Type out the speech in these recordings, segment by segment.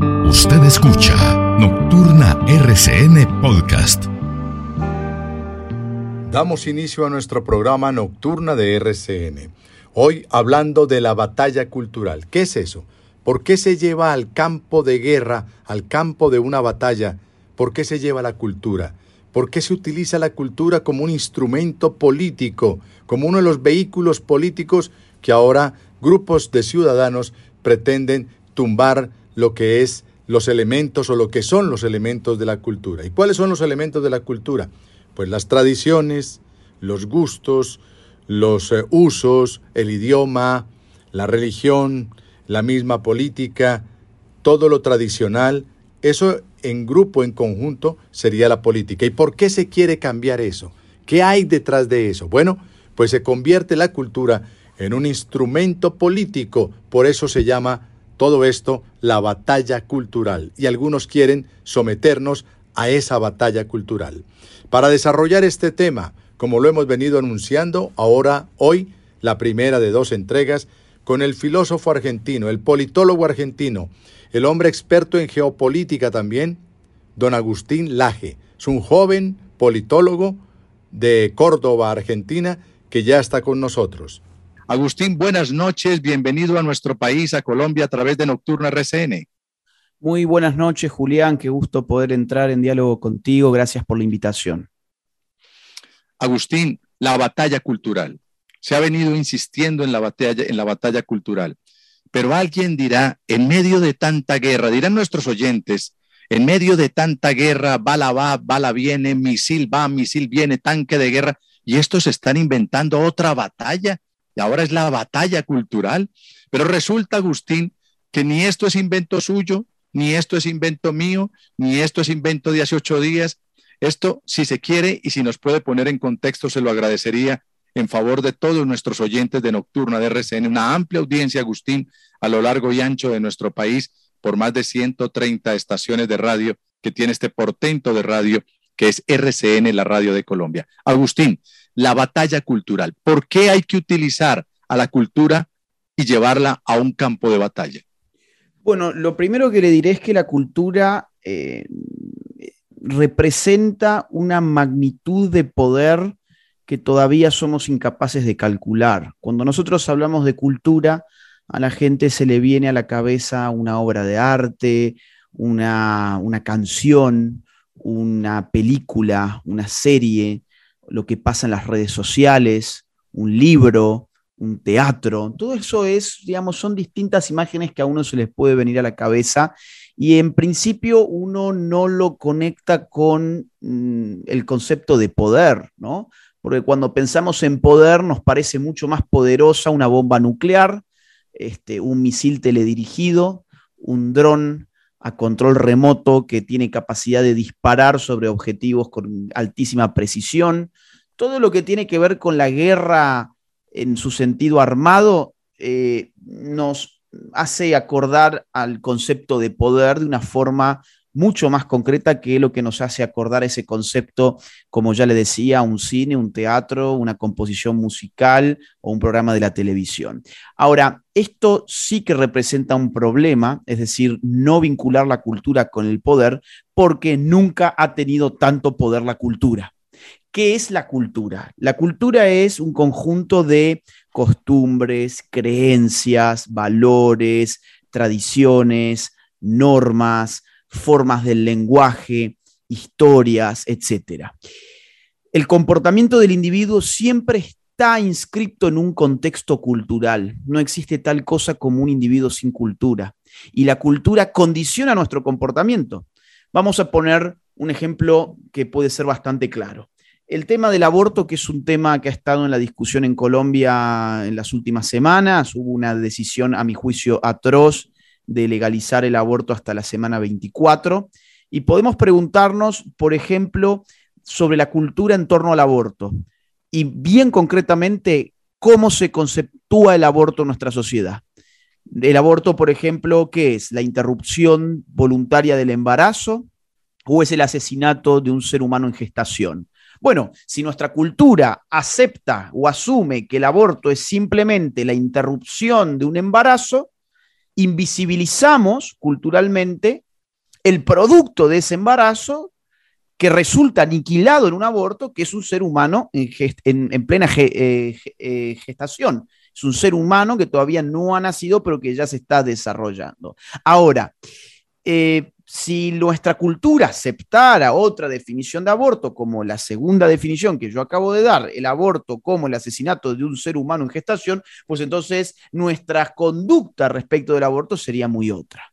Usted escucha Nocturna RCN Podcast. Damos inicio a nuestro programa Nocturna de RCN. Hoy hablando de la batalla cultural. ¿Qué es eso? ¿Por qué se lleva al campo de guerra, al campo de una batalla? ¿Por qué se lleva la cultura? ¿Por qué se utiliza la cultura como un instrumento político, como uno de los vehículos políticos que ahora grupos de ciudadanos pretenden tumbar lo que es los elementos o lo que son los elementos de la cultura. ¿Y cuáles son los elementos de la cultura? Pues las tradiciones, los gustos, los eh, usos, el idioma, la religión, la misma política, todo lo tradicional, eso en grupo, en conjunto, sería la política. ¿Y por qué se quiere cambiar eso? ¿Qué hay detrás de eso? Bueno, pues se convierte la cultura en un instrumento político, por eso se llama todo esto la batalla cultural y algunos quieren someternos a esa batalla cultural. Para desarrollar este tema, como lo hemos venido anunciando, ahora, hoy, la primera de dos entregas, con el filósofo argentino, el politólogo argentino, el hombre experto en geopolítica también, don Agustín Laje. Es un joven politólogo de Córdoba, Argentina, que ya está con nosotros. Agustín, buenas noches, bienvenido a nuestro país, a Colombia, a través de Nocturna RCN. Muy buenas noches, Julián, qué gusto poder entrar en diálogo contigo, gracias por la invitación. Agustín, la batalla cultural. Se ha venido insistiendo en la batalla, en la batalla cultural. Pero alguien dirá, en medio de tanta guerra, dirán nuestros oyentes, en medio de tanta guerra, bala va, bala viene, misil va, misil viene, tanque de guerra, y estos están inventando otra batalla y ahora es la batalla cultural. Pero resulta, Agustín, que ni esto es invento suyo, ni esto es invento mío, ni esto es invento de hace ocho días. Esto, si se quiere y si nos puede poner en contexto, se lo agradecería en favor de todos nuestros oyentes de Nocturna de RCN, una amplia audiencia, Agustín, a lo largo y ancho de nuestro país, por más de 130 estaciones de radio que tiene este portento de radio que es RCN, la radio de Colombia. Agustín, la batalla cultural. ¿Por qué hay que utilizar a la cultura y llevarla a un campo de batalla? Bueno, lo primero que le diré es que la cultura eh, representa una magnitud de poder que todavía somos incapaces de calcular. Cuando nosotros hablamos de cultura, a la gente se le viene a la cabeza una obra de arte, una, una canción, una película, una serie, lo que pasa en las redes sociales, un libro, un teatro, todo eso es, digamos, son distintas imágenes que a uno se les puede venir a la cabeza y en principio uno no lo conecta con mm, el concepto de poder, ¿no? Porque cuando pensamos en poder nos parece mucho más poderosa una bomba nuclear, este, un misil teledirigido, un dron a control remoto que tiene capacidad de disparar sobre objetivos con altísima precisión. Todo lo que tiene que ver con la guerra en su sentido armado eh, nos hace acordar al concepto de poder de una forma mucho más concreta que lo que nos hace acordar ese concepto, como ya le decía, un cine, un teatro, una composición musical o un programa de la televisión. Ahora, esto sí que representa un problema, es decir, no vincular la cultura con el poder, porque nunca ha tenido tanto poder la cultura. ¿Qué es la cultura? La cultura es un conjunto de costumbres, creencias, valores, tradiciones, normas, formas del lenguaje, historias, etc. El comportamiento del individuo siempre está inscrito en un contexto cultural. No existe tal cosa como un individuo sin cultura. Y la cultura condiciona nuestro comportamiento. Vamos a poner un ejemplo que puede ser bastante claro. El tema del aborto, que es un tema que ha estado en la discusión en Colombia en las últimas semanas, hubo una decisión, a mi juicio, atroz de legalizar el aborto hasta la semana 24. Y podemos preguntarnos, por ejemplo, sobre la cultura en torno al aborto y bien concretamente cómo se conceptúa el aborto en nuestra sociedad. El aborto, por ejemplo, ¿qué es? ¿La interrupción voluntaria del embarazo o es el asesinato de un ser humano en gestación? Bueno, si nuestra cultura acepta o asume que el aborto es simplemente la interrupción de un embarazo, invisibilizamos culturalmente el producto de ese embarazo que resulta aniquilado en un aborto, que es un ser humano en, plena eh, eh, gestación. Es un ser humano que todavía no ha nacido, pero que ya se está desarrollando. Ahora, eh, si nuestra cultura aceptara otra definición de aborto, como la segunda definición que yo acabo de dar, el aborto como el asesinato de un ser humano en gestación, pues entonces nuestra conducta respecto del aborto sería muy otra.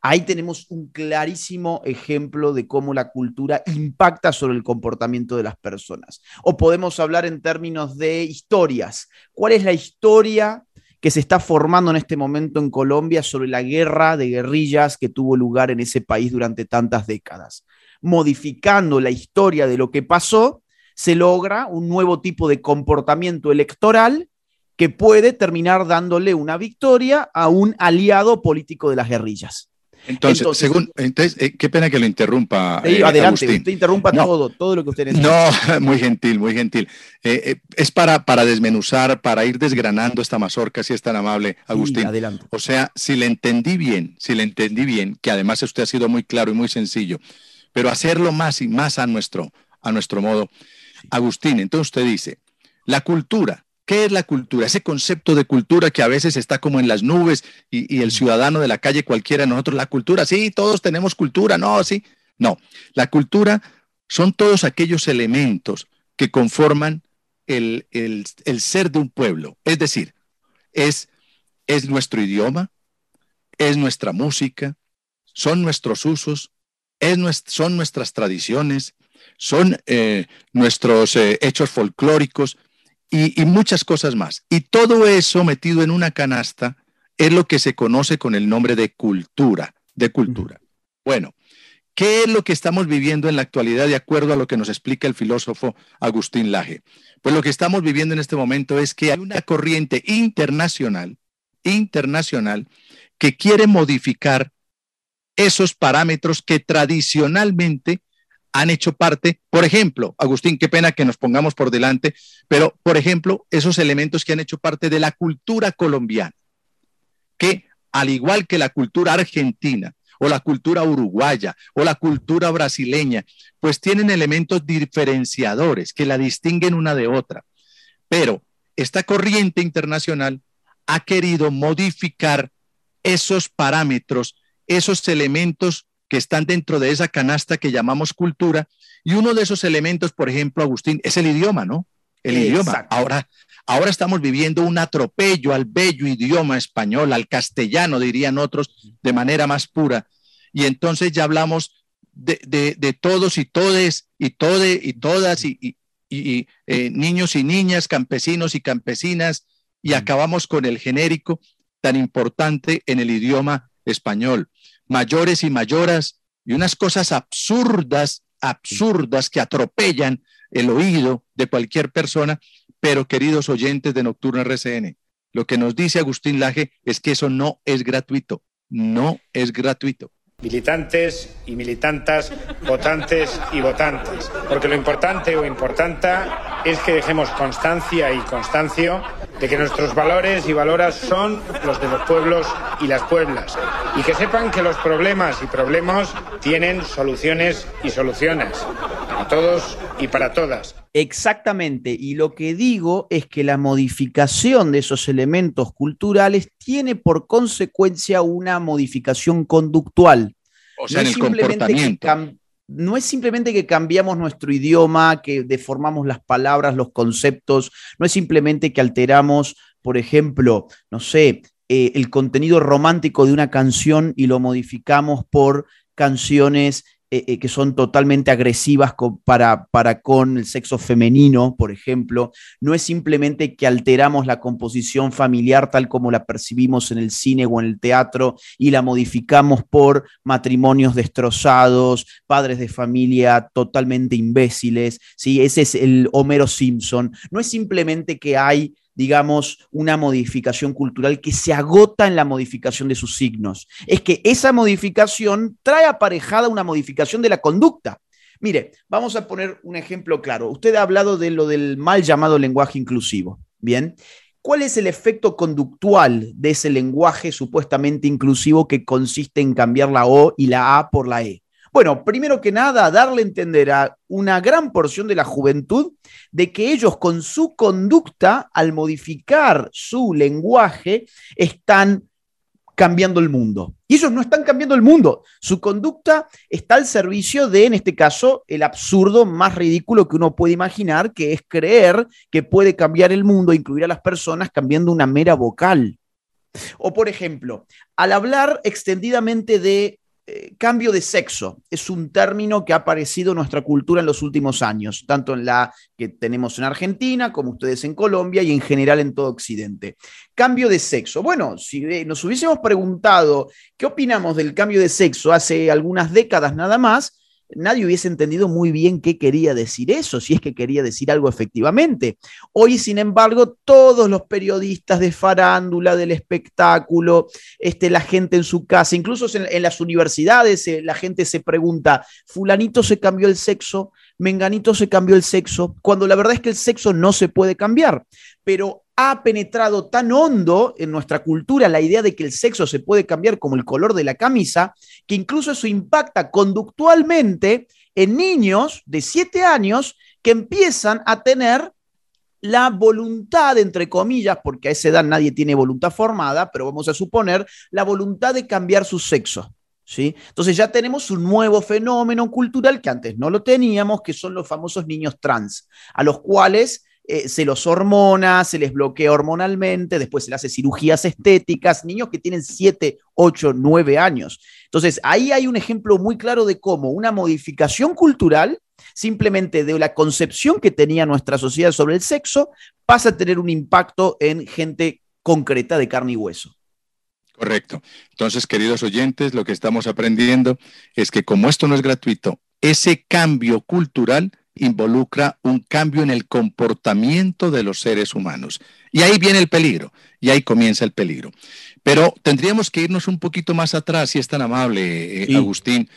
Ahí tenemos un clarísimo ejemplo de cómo la cultura impacta sobre el comportamiento de las personas. O podemos hablar en términos de historias. ¿Cuál es la historia que se está formando en este momento en Colombia sobre la guerra de guerrillas que tuvo lugar en ese país durante tantas décadas. Modificando la historia de lo que pasó, se logra un nuevo tipo de comportamiento electoral que puede terminar dándole una victoria a un aliado político de las guerrillas. Entonces, según, entonces, eh, qué pena que lo interrumpa. Eh, adelante, usted interrumpa todo, todo lo que usted necesita. No, muy gentil, muy gentil. Eh, es para, para desmenuzar, para ir desgranando esta mazorca, si es tan amable, Agustín. adelante. O sea, si le entendí bien, si le entendí bien, que además usted ha sido muy claro y muy sencillo, pero hacerlo más y más a nuestro, a nuestro modo. Agustín, entonces usted dice, la cultura ¿Qué es la cultura? Ese concepto de cultura que a veces está como en las nubes y, el ciudadano de la calle cualquiera, nosotros la cultura, sí, todos tenemos cultura, no, sí. No, la cultura son todos aquellos elementos que conforman el, ser de un pueblo. Es decir, es, es nuestro idioma, es nuestra música, son nuestros usos, es, son nuestras tradiciones, son eh, nuestros eh, hechos folclóricos, y, muchas cosas más. Y todo eso metido en una canasta es lo que se conoce con el nombre de cultura, de cultura. Bueno, ¿qué es lo que estamos viviendo en la actualidad de acuerdo a lo que nos explica el filósofo Agustín Laje? Pues lo que estamos viviendo en este momento es que hay una corriente internacional, internacional, que quiere modificar esos parámetros que tradicionalmente han hecho parte, por ejemplo, Agustín, qué pena que nos pongamos por delante, pero por ejemplo, esos elementos que han hecho parte de la cultura colombiana, que al igual que la cultura argentina o la cultura uruguaya o la cultura brasileña, pues tienen elementos diferenciadores que la distinguen una de otra. Pero esta corriente internacional ha querido modificar esos parámetros, esos elementos que están dentro de esa canasta que llamamos cultura. Y uno de esos elementos, por ejemplo, Agustín, es el idioma, ¿no? El idioma. Ahora, ahora estamos viviendo un atropello al bello idioma español, al castellano, dirían otros, de manera más pura. Y entonces ya hablamos de, de, todos y todes y tode y todas y, y, eh, niños y niñas, campesinos y campesinas, y acabamos con el genérico tan importante en el idioma español mayores y mayoras y unas cosas absurdas, absurdas que atropellan el oído de cualquier persona, pero queridos oyentes de Nocturno RCN, lo que nos dice Agustín Laje es que eso no es gratuito, no es gratuito. Militantes y militantas, votantes y votantes, porque lo importante o importanta es que dejemos constancia y constancio de que nuestros valores y valoras son los de los pueblos y las pueblas, y que sepan que los problemas y problemas tienen soluciones y soluciones, para todos y para todas. Exactamente, y lo que digo es que la modificación de esos elementos culturales tiene por consecuencia una modificación conductual. O sea, en el comportamiento no es simplemente que cambiamos nuestro idioma, que deformamos las palabras, los conceptos, no es simplemente que alteramos, por ejemplo, no sé, eh, el contenido romántico de una canción y lo modificamos por canciones eh, eh, que son totalmente agresivas para, para con el sexo femenino, por ejemplo. No es simplemente que alteramos la composición familiar tal como la percibimos en el cine o en el teatro y la modificamos por matrimonios destrozados, padres de familia totalmente imbéciles. ¿sí? Ese es el Homero Simpson. No es simplemente que hay digamos, una modificación cultural que se agota en la modificación de sus signos. Es que esa modificación trae aparejada una modificación de la conducta. Mire, vamos a poner un ejemplo claro. Usted ha hablado de lo del mal llamado lenguaje inclusivo. Bien, ¿cuál es el efecto conductual de ese lenguaje supuestamente inclusivo que consiste en cambiar la O y la A por la E? Bueno, primero que nada, darle a entender a una gran porción de la juventud de que ellos con su conducta, al modificar su lenguaje, están cambiando el mundo. Y ellos no están cambiando el mundo. Su conducta está al servicio de, en este caso, el absurdo más ridículo que uno puede imaginar, que es creer que puede cambiar el mundo, incluir a las personas cambiando una mera vocal. O, por ejemplo, al hablar extendidamente de eh, cambio de sexo es un término que ha aparecido en nuestra cultura en los últimos años, tanto en la que tenemos en Argentina como ustedes en Colombia y en general en todo Occidente. Cambio de sexo. Bueno, si nos hubiésemos preguntado qué opinamos del cambio de sexo hace algunas décadas nada más, nadie hubiese entendido muy bien qué quería decir eso, si es que quería decir algo efectivamente. Hoy, sin embargo, todos los periodistas de farándula, del espectáculo, este, la gente en su casa, incluso en, las universidades, eh, la gente se pregunta, fulanito se cambió el sexo, menganito se cambió el sexo, cuando la verdad es que el sexo no se puede cambiar. Pero ha penetrado tan hondo en nuestra cultura la idea de que el sexo se puede cambiar como el color de la camisa, que incluso eso impacta conductualmente en niños de 7 años que empiezan a tener la voluntad, entre comillas, porque a esa edad nadie tiene voluntad formada, pero vamos a suponer la voluntad de cambiar su sexo. ¿Sí? Entonces ya tenemos un nuevo fenómeno cultural que antes no lo teníamos, que son los famosos niños trans, a los cuales eh, se los hormona, se les bloquea hormonalmente, después se les hace cirugías estéticas, niños que tienen 7, 8, 9 años. Entonces, ahí hay un ejemplo muy claro de cómo una modificación cultural, simplemente de la concepción que tenía nuestra sociedad sobre el sexo, pasa a tener un impacto en gente concreta de carne y hueso. Correcto. Entonces, queridos oyentes, lo que estamos aprendiendo es que como esto no es gratuito, ese cambio cultural involucra un cambio en el comportamiento de los seres humanos. Y ahí viene el peligro, y ahí comienza el peligro. Pero tendríamos que irnos un poquito más atrás, si es tan amable, eh, Agustín,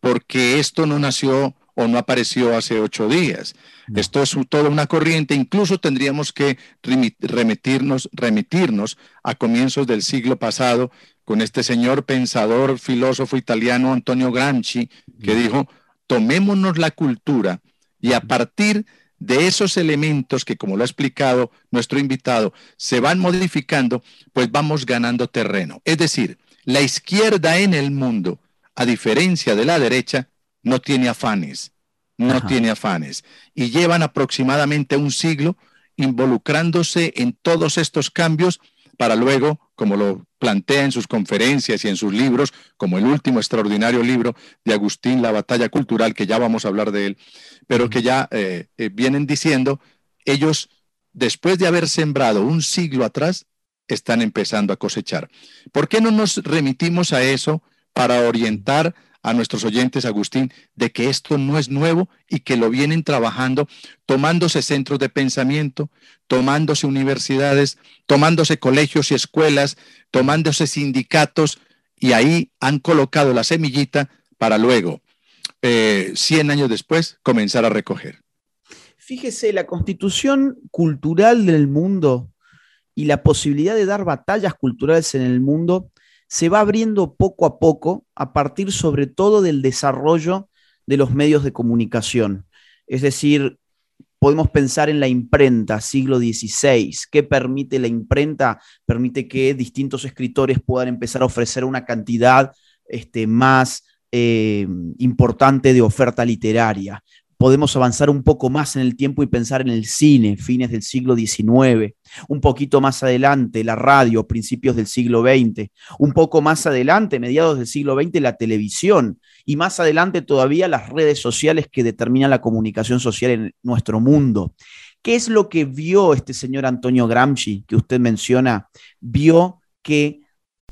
porque esto no nació o no apareció hace ocho días. Esto es toda una corriente, incluso tendríamos que remitirnos, remitirnos a comienzos del siglo pasado con este señor pensador, filósofo italiano Antonio Gramsci, que dijo, tomémonos la cultura y a partir de esos elementos que, como lo ha explicado nuestro invitado, se van modificando, pues vamos ganando terreno. Es decir, la izquierda en el mundo, a diferencia de la derecha, no tiene afanes, no tiene afanes. Y llevan aproximadamente un siglo involucrándose en todos estos cambios para luego, como lo plantea en sus conferencias y en sus libros, como el último extraordinario libro de Agustín, La batalla cultural, que ya vamos a hablar de él, pero que ya eh, eh, vienen diciendo, ellos, después de haber sembrado un siglo atrás, están empezando a cosechar. ¿Por qué no nos remitimos a eso para orientar a nuestros oyentes, Agustín, de que esto no es nuevo y que lo vienen trabajando, tomándose centros de pensamiento, tomándose universidades, tomándose colegios y escuelas, tomándose sindicatos, y ahí han colocado la semillita para luego, eh, 100 años después, comenzar a recoger. Fíjese, la constitución cultural del mundo y la posibilidad de dar batallas culturales en el mundo se va abriendo poco a poco a partir sobre todo del desarrollo de los medios de comunicación. Es decir, podemos pensar en la imprenta, siglo XVI. ¿Qué permite la imprenta? Permite que distintos escritores puedan empezar a ofrecer una cantidad este, más eh, importante de oferta literaria podemos avanzar un poco más en el tiempo y pensar en el cine, fines del siglo XIX, un poquito más adelante la radio, principios del siglo XX, un poco más adelante, mediados del siglo XX, la televisión y más adelante todavía las redes sociales que determinan la comunicación social en nuestro mundo. ¿Qué es lo que vio este señor Antonio Gramsci que usted menciona? Vio que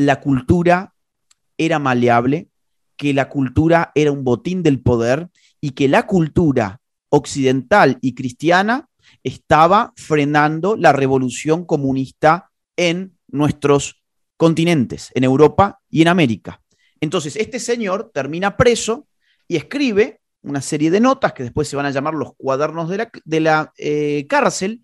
La cultura era maleable, que la cultura era un botín del poder y que la cultura occidental y cristiana estaba frenando la revolución comunista en nuestros continentes, en Europa y en América. Entonces, este señor termina preso y escribe una serie de notas que después se van a llamar los cuadernos de la, de la eh, cárcel,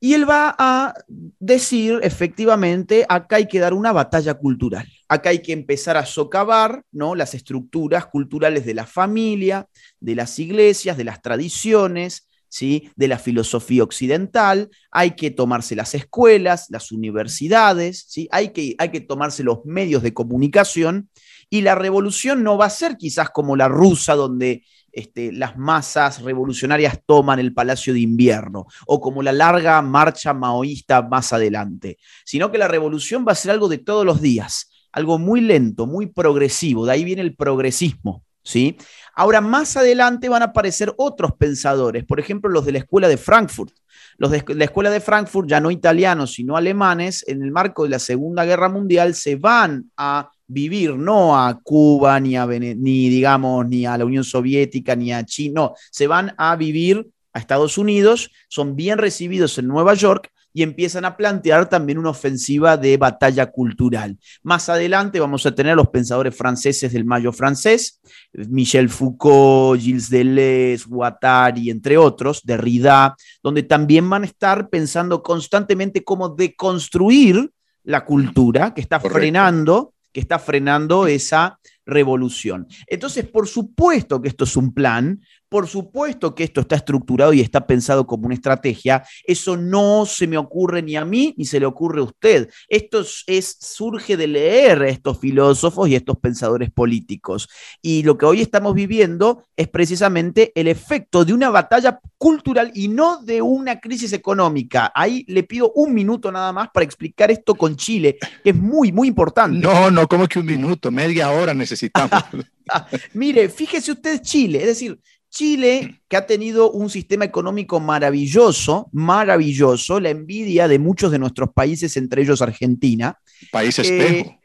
y él va a decir, efectivamente, acá hay que dar una batalla cultural. Acá hay que empezar a socavar ¿no? las estructuras culturales de la familia, de las iglesias, de las tradiciones, ¿sí? de la filosofía occidental. Hay que tomarse las escuelas, las universidades, ¿sí? hay, que, hay que tomarse los medios de comunicación. Y la revolución no va a ser quizás como la rusa, donde este, las masas revolucionarias toman el Palacio de Invierno, o como la larga marcha maoísta más adelante, sino que la revolución va a ser algo de todos los días, algo muy lento, muy progresivo, de ahí viene el progresismo. ¿sí? Ahora, más adelante van a aparecer otros pensadores, por ejemplo, los de la Escuela de Frankfurt. Los de la Escuela de Frankfurt, ya no italianos, sino alemanes, en el marco de la Segunda Guerra Mundial, se van a vivir no a Cuba, ni a, ni digamos, ni a la Unión Soviética, ni a China, no, se van a vivir a Estados Unidos, son bien recibidos en Nueva York y empiezan a plantear también una ofensiva de batalla cultural. Más adelante vamos a tener los pensadores franceses del Mayo francés, Michel Foucault, Gilles Deleuze, Guattari, entre otros, Derrida, donde también van a estar pensando constantemente cómo deconstruir la cultura que está frenando que está frenando esa revolución. Entonces, por supuesto que esto es un plan, por supuesto que esto está estructurado y está pensado como una estrategia. Eso no se me ocurre ni a mí ni se le ocurre a usted. Esto es, surge de leer a estos filósofos y estos pensadores políticos. Y lo que hoy estamos viviendo es precisamente el efecto de una batalla cultural y no de una crisis económica. Ahí le pido un minuto nada más para explicar esto con Chile, que es muy, muy importante. No, no, como que un minuto, media hora necesitamos. Mire, fíjese usted Chile, es decir, Chile, que ha tenido un sistema económico maravilloso, maravilloso, la envidia de muchos de nuestros países, entre ellos Argentina. País espejo.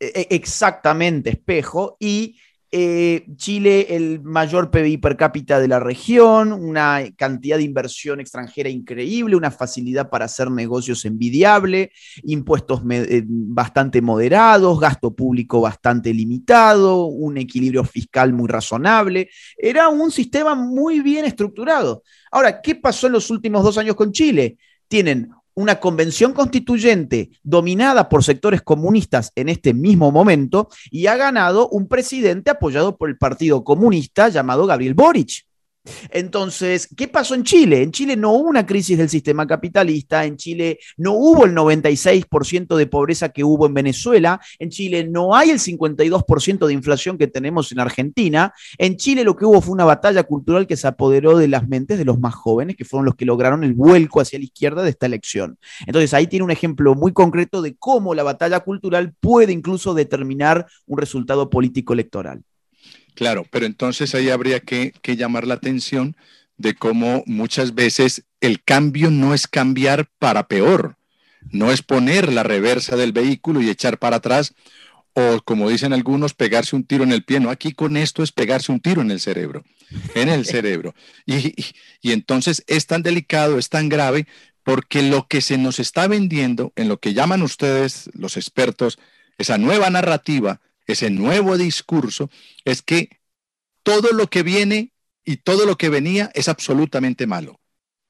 Eh, eh, exactamente, espejo. Y eh, Chile, el mayor PBI per cápita de la región, una cantidad de inversión extranjera increíble, una facilidad para hacer negocios envidiable, impuestos eh, bastante moderados, gasto público bastante limitado, un equilibrio fiscal muy razonable. Era un sistema muy bien estructurado. Ahora, ¿qué pasó en los últimos dos años con Chile? Tienen una convención constituyente dominada por sectores comunistas en este mismo momento y ha ganado un presidente apoyado por el Partido Comunista llamado Gabriel Boric. Entonces, ¿qué pasó en Chile? En Chile no hubo una crisis del sistema capitalista, en Chile no hubo el 96% de pobreza que hubo en Venezuela, en Chile no hay el 52% de inflación que tenemos en Argentina, en Chile lo que hubo fue una batalla cultural que se apoderó de las mentes de los más jóvenes, que fueron los que lograron el vuelco hacia la izquierda de esta elección. Entonces, ahí tiene un ejemplo muy concreto de cómo la batalla cultural puede incluso determinar un resultado político electoral. Claro, pero entonces ahí habría que, llamar la atención de cómo muchas veces el cambio no es cambiar para peor, no es poner la reversa del vehículo y echar para atrás, o como dicen algunos, pegarse un tiro en el pie. No, aquí con esto es pegarse un tiro en el cerebro, en el cerebro. Y, y, entonces es tan delicado, es tan grave, porque lo que se nos está vendiendo, en lo que llaman ustedes los expertos, esa nueva narrativa, ese nuevo discurso, es que todo lo que viene y todo lo que venía es absolutamente malo.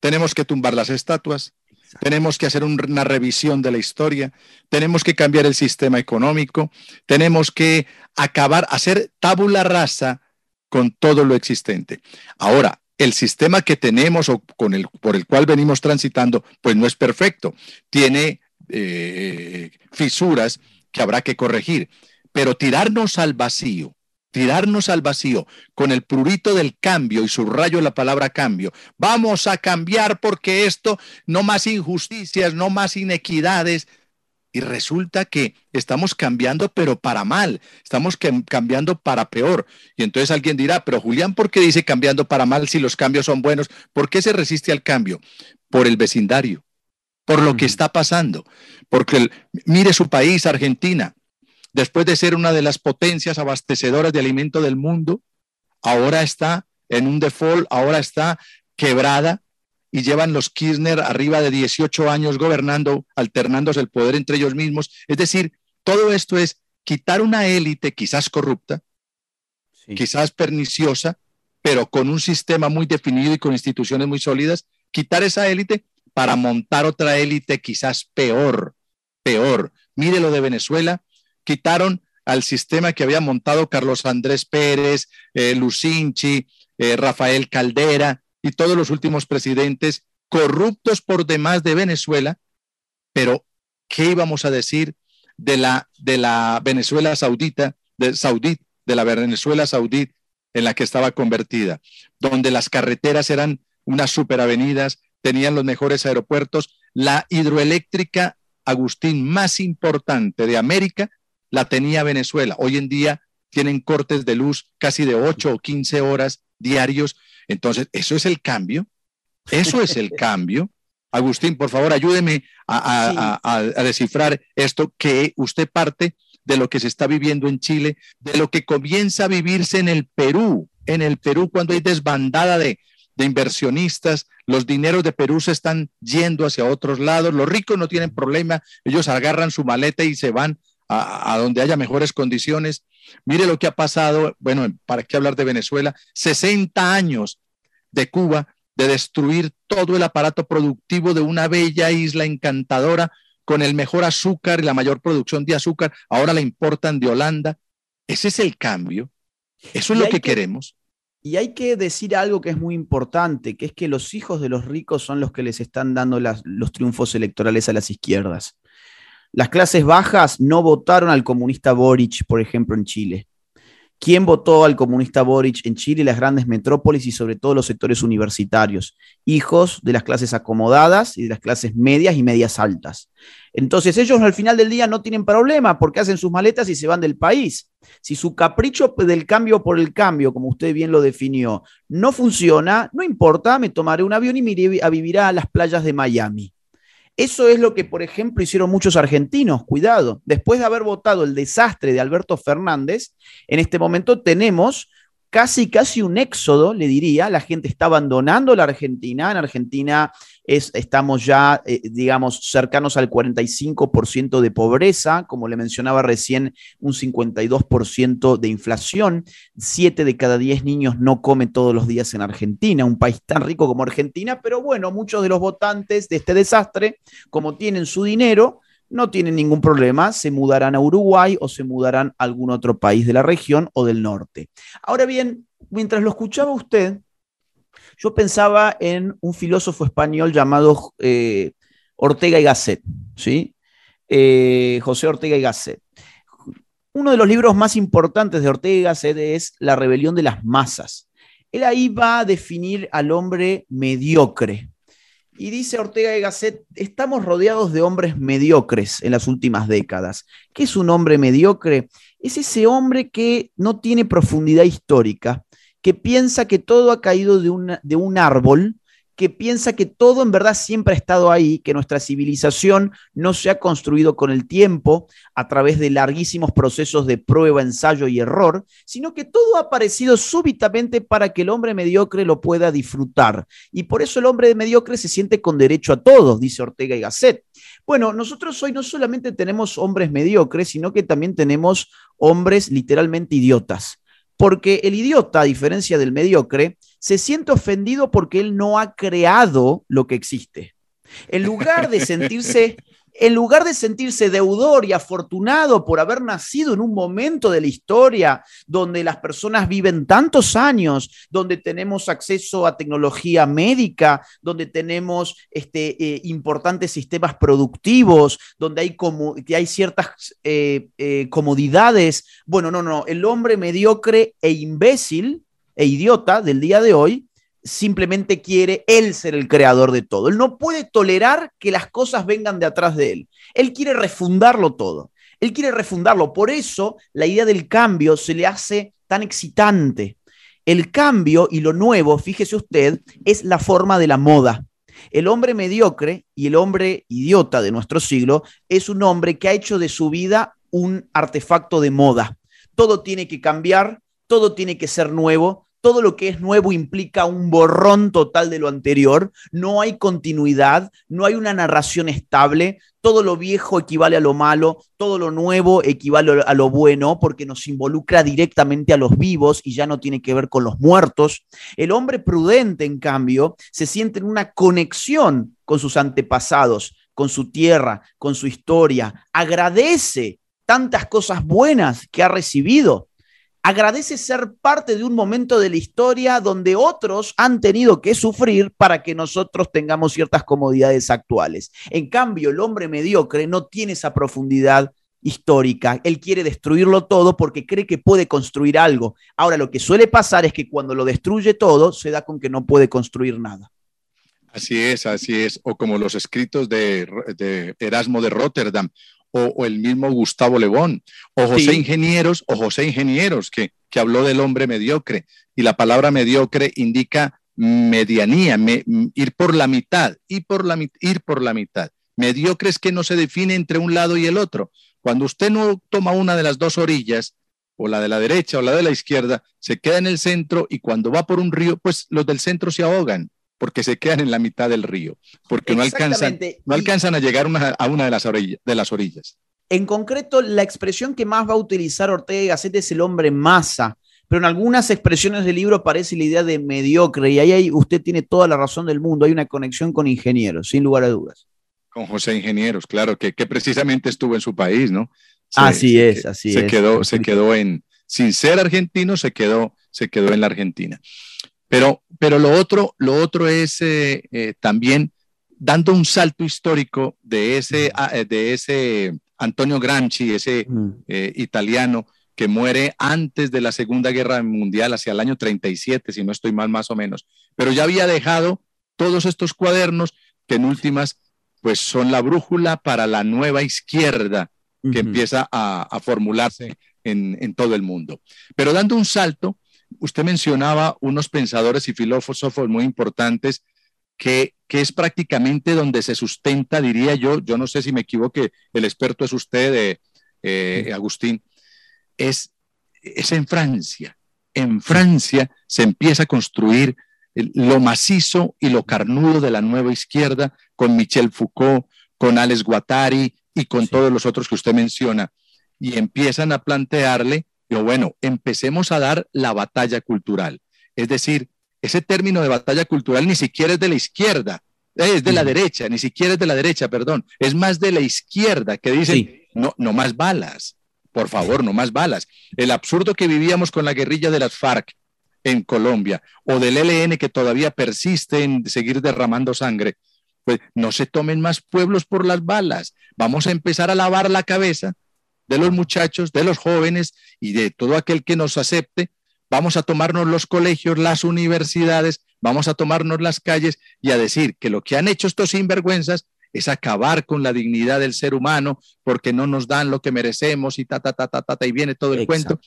Tenemos que tumbar las estatuas, tenemos que hacer una revisión de la historia, tenemos que cambiar el sistema económico, tenemos que acabar, hacer tabula rasa con todo lo existente. Ahora, el sistema que tenemos o con el, por el cual venimos transitando, pues no es perfecto. Tiene eh, fisuras que habrá que corregir. Pero tirarnos al vacío tirarnos al vacío con el prurito del cambio y subrayo la palabra cambio. Vamos a cambiar porque esto, no más injusticias, no más inequidades. Y resulta que estamos cambiando, pero para mal, estamos cambiando para peor. Y entonces alguien dirá, pero Julián, ¿por qué dice cambiando para mal si los cambios son buenos? ¿Por qué se resiste al cambio? Por el vecindario, por lo que está pasando. Porque mire su país, Argentina, después de ser una de las potencias abastecedoras de alimento del mundo, ahora está en un default, ahora está quebrada y llevan los Kirchner arriba de 18 años gobernando, alternándose el poder entre ellos mismos. Es decir, todo esto es quitar una élite quizás corrupta, quizás perniciosa, pero con un sistema muy definido y con instituciones muy sólidas, quitar esa élite para montar otra élite quizás peor, peor. Mire lo de Venezuela, quitaron al sistema que había montado Carlos Andrés Pérez, eh, Lucinchi, eh, Rafael Caldera y todos los últimos presidentes corruptos por demás de Venezuela, pero ¿qué íbamos a decir de la, de la Venezuela saudita, de, saudí, de la Venezuela saudí en la que estaba convertida, donde las carreteras eran unas superavenidas, tenían los mejores aeropuertos, la hidroeléctrica Agustín más importante de América la tenía Venezuela. Hoy en día tienen cortes de luz casi de 8 o 15 horas diarios. Entonces, eso es el cambio. Eso es el cambio. Agustín, por favor, ayúdeme a, descifrar esto que usted parte de lo que se está viviendo en Chile, de lo que comienza a vivirse en el Perú, en el Perú cuando hay desbandada de, de inversionistas, los dineros de Perú se están yendo hacia otros lados, los ricos no tienen problema, ellos agarran su maleta y se van a, donde haya mejores condiciones. Mire lo que ha pasado, bueno, ¿para qué hablar de Venezuela? 60 años de Cuba de destruir todo el aparato productivo de una bella isla encantadora con el mejor azúcar y la mayor producción de azúcar, ahora la importan de Holanda. Ese es el cambio. Eso es lo que, queremos. Y hay que decir algo que es muy importante, que es que los hijos de los ricos son los que les están dando los triunfos electorales a las izquierdas. Las clases bajas no votaron al comunista Boric, por ejemplo, en Chile. ¿Quién votó al comunista Boric en Chile, las grandes metrópolis y sobre todo los sectores universitarios? Hijos de las clases acomodadas y de las clases medias y medias altas. Entonces ellos al final del día no tienen problema porque hacen sus maletas y se van del país. Si su capricho del cambio por el cambio, como usted bien lo definió, no funciona, no importa, me tomaré un avión y me iré a vivir a las playas de Miami. Eso es lo que, por ejemplo, hicieron muchos argentinos, cuidado. Después de haber votado el desastre de Alberto Fernández, en este momento tenemos casi, casi un éxodo, le diría. La gente está abandonando la Argentina. En Argentina es, estamos ya, eh, digamos, cercanos al 45% de pobreza, como le mencionaba recién, un 52% de inflación. Siete de cada diez niños no comen todos los días en Argentina, un país tan rico como Argentina, pero bueno, muchos de los votantes de este desastre, como tienen su dinero, no tienen ningún problema, se mudarán a Uruguay o se mudarán a algún otro país de la región o del norte. Ahora bien, mientras lo escuchaba usted, yo pensaba en un filósofo español llamado eh, Ortega y Gasset, ¿sí? Eh, José Ortega y Gasset. Uno de los libros más importantes de Ortega y Gasset es La rebelión de las masas. Él ahí va a definir al hombre mediocre, y dice Ortega y Gasset, estamos rodeados de hombres mediocres en las últimas décadas. ¿Qué es un hombre mediocre? Es ese hombre que no tiene profundidad histórica, que piensa que todo ha caído de, de un árbol que piensa que todo en verdad siempre ha estado ahí, que nuestra civilización no se ha construido con el tiempo a través de larguísimos procesos de prueba, ensayo y error, sino que todo ha aparecido súbitamente para que el hombre mediocre lo pueda disfrutar. Y por eso el hombre mediocre se siente con derecho a todos, dice Ortega y Gasset. Bueno, nosotros hoy no solamente tenemos hombres mediocres, sino que también tenemos hombres literalmente idiotas. Porque el idiota, a diferencia del mediocre, se siente ofendido porque él no ha creado lo que existe. En lugar de sentirse en lugar de sentirse deudor y afortunado por haber nacido en un momento de la historia donde las personas viven tantos años, donde tenemos acceso a tecnología médica, donde tenemos este, eh, importantes sistemas productivos, donde hay, como, hay ciertas eh, eh, comodidades. Bueno, no, no, el hombre mediocre e imbécil e idiota del día de hoy simplemente quiere él ser el creador de todo. Él no puede tolerar que las cosas vengan de atrás de él. Él quiere refundarlo todo. Él quiere refundarlo. Por eso la idea del cambio se le hace tan excitante. El cambio y lo nuevo, fíjese usted, es la forma de la moda. El hombre mediocre y el hombre idiota de nuestro siglo es un hombre que ha hecho de su vida un artefacto de moda. Todo tiene que cambiar, todo tiene que ser nuevo, todo lo que es nuevo implica un borrón total de lo anterior, no hay continuidad, no hay una narración estable, todo lo viejo equivale a lo malo, todo lo nuevo equivale a lo bueno porque nos involucra directamente a los vivos y ya no tiene que ver con los muertos. El hombre prudente, en cambio, se siente en una conexión con sus antepasados, con su tierra, con su historia, agradece tantas cosas buenas que ha recibido agradece ser parte de un momento de la historia donde otros han tenido que sufrir para que nosotros tengamos ciertas comodidades actuales. En cambio, el hombre mediocre no tiene esa profundidad histórica. Él quiere destruirlo todo porque cree que puede construir algo. Ahora, lo que suele pasar es que cuando lo destruye todo, se da con que no puede construir nada. Así es, así es. O como los escritos de, Erasmo de Rotterdam, o, el mismo Gustavo Lebón, o José Ingenieros, o José Ingenieros, que, que habló del hombre mediocre. Y la palabra mediocre indica medianía, ir por la mitad, ir por la, ir por la mitad. Mediocre es que no se define entre un lado y el otro. Cuando usted no toma una de las dos orillas, o la de la derecha o la de la izquierda, se queda en el centro y cuando va por un río, pues los del centro se ahogan porque se quedan en la mitad del río, porque no alcanzan, no alcanzan a llegar a una de las, orillas, de las orillas. En concreto, la expresión que más va a utilizar Ortega y Gasset es el hombre masa, pero en algunas expresiones del libro aparece la idea de mediocre, y ahí usted tiene toda la razón del mundo, hay una conexión con ingenieros, sin lugar a dudas. Con José Ingenieros, claro, que, que precisamente estuvo en su país, ¿no? así es, así se Quedó, se quedó en, sin ser argentino, se quedó, se quedó en la Argentina. Pero, pero lo, otro, lo otro es eh, eh, también dando un salto histórico de ese, ah, eh, de ese Antonio Gramsci, ese italiano que muere antes de la Segunda Guerra Mundial, hacia el año 37, si no estoy mal más o menos, pero ya había dejado todos estos cuadernos que en últimas pues son la brújula para la nueva izquierda que empieza a, formularse en, en, todo el mundo. Pero dando un salto, usted mencionaba unos pensadores y filósofos muy importantes que, que, es prácticamente donde se sustenta, diría yo, yo no sé si me equivoque, el experto es usted, eh, eh, Agustín, es, es en Francia. En Francia se empieza a construir lo macizo y lo carnudo de la nueva izquierda con Michel Foucault, con Alex Guattari y con todos los otros que usted menciona. Y empiezan a plantearle bueno, empecemos a dar la batalla cultural. Es decir, ese término de batalla cultural ni siquiera es de la izquierda, es de la derecha, ni siquiera es de la derecha, perdón, es más de la izquierda que dicen, no, no más balas, por favor, no más balas. El absurdo que vivíamos con la guerrilla de las FARC en Colombia o del ELN que todavía persiste en seguir derramando sangre, pues no se tomen más pueblos por las balas. Vamos a empezar a lavar la cabeza de los muchachos, de los jóvenes y de todo aquel que nos acepte. Vamos a tomarnos los colegios, las universidades, vamos a tomarnos las calles y a decir que lo que han hecho estos sinvergüenzas es acabar con la dignidad del ser humano porque no nos dan lo que merecemos y ta, ta, ta, ta, ta, y viene todo el cuento.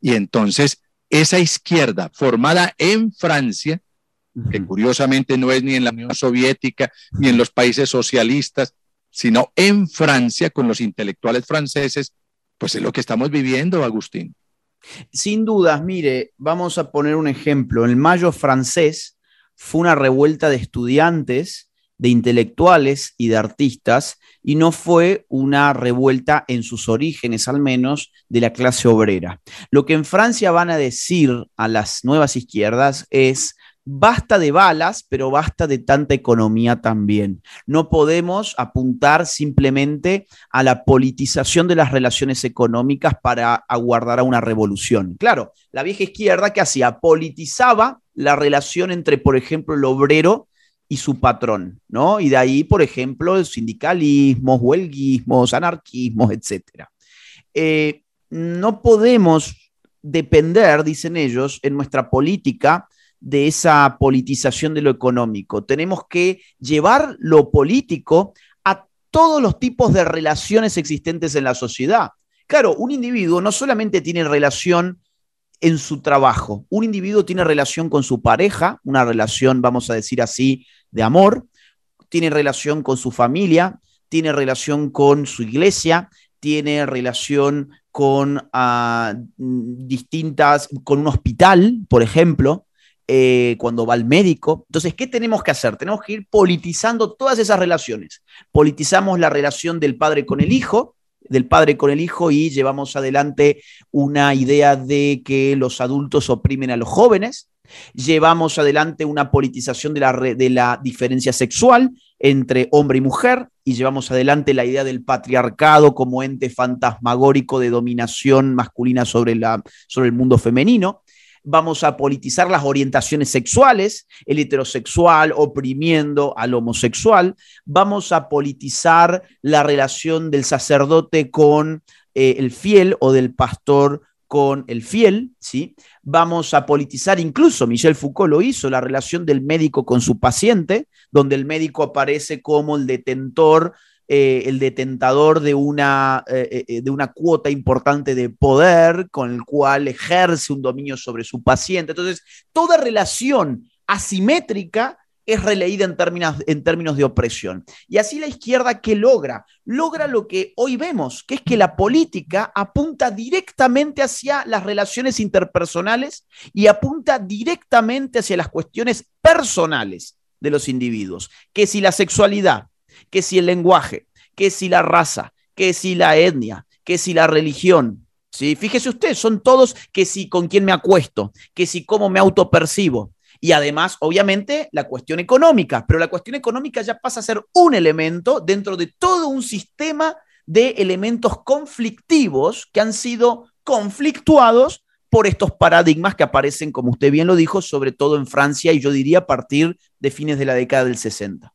Y entonces esa izquierda formada en Francia que curiosamente no es ni en la Unión Soviética ni en los países socialistas, sino en Francia con los intelectuales franceses, pues es lo que estamos viviendo, Agustín. Sin dudas, mire, vamos a poner un ejemplo. El mayo francés fue una revuelta de estudiantes, de intelectuales y de artistas, y no fue una revuelta en sus orígenes, al menos, de la clase obrera. Lo que en Francia van a decir a las nuevas izquierdas es basta de balas, pero basta de tanta economía también. No podemos apuntar simplemente a la politización de las relaciones económicas para aguardar a una revolución. Claro, la vieja izquierda que hacía politizaba la relación entre, por ejemplo, el obrero y su patrón, ¿no? Y de ahí, por ejemplo, sindicalismos, huelguismos, anarquismos, etc. Eh, no podemos depender, dicen ellos, en nuestra política de esa politización de lo económico. Tenemos que llevar lo político a todos los tipos de relaciones existentes en la sociedad. Claro, un individuo no solamente tiene relación en su trabajo, un individuo tiene relación con su pareja, una relación, vamos a decir así, de amor, tiene relación con su familia, tiene relación con su iglesia, tiene relación con ah, distintas, con un hospital, por ejemplo, eh, cuando va al médico. Entonces, ¿qué tenemos que hacer? Tenemos que ir politizando todas esas relaciones. Politizamos la relación del padre con el hijo, del padre con el hijo y llevamos adelante una idea de que los adultos oprimen a los jóvenes. Llevamos adelante una politización de la, de la diferencia sexual entre hombre y mujer y llevamos adelante la idea del patriarcado como ente fantasmagórico de dominación masculina sobre, la, sobre el mundo femenino vamos a politizar las orientaciones sexuales, el heterosexual oprimiendo al homosexual, vamos a politizar la relación del sacerdote con eh, el fiel o del pastor con el fiel, ¿sí? Vamos a politizar, incluso Michel Foucault lo hizo, la relación del médico con su paciente, donde el médico aparece como el detentor eh, el detentador de una, eh, eh, de una cuota importante de poder con el cual ejerce un dominio sobre su paciente. Entonces, toda relación asimétrica es releída en términos, en términos de opresión. Y así la izquierda, ¿qué logra? Logra lo que hoy vemos, que es que la política apunta directamente hacia las relaciones interpersonales y apunta directamente hacia las cuestiones personales de los individuos. Que si la sexualidad, que si el lenguaje, que si la raza, que si la etnia, que si la religión. ¿sí? Fíjese usted, son todos que si con quién me acuesto, que si cómo me autopercibo. Y además, obviamente, la cuestión económica, pero la cuestión económica ya pasa a ser un elemento dentro de todo un sistema de elementos conflictivos que han sido conflictuados por estos paradigmas que aparecen, como usted bien lo dijo, sobre todo en Francia y yo diría a partir de fines de la década del 60.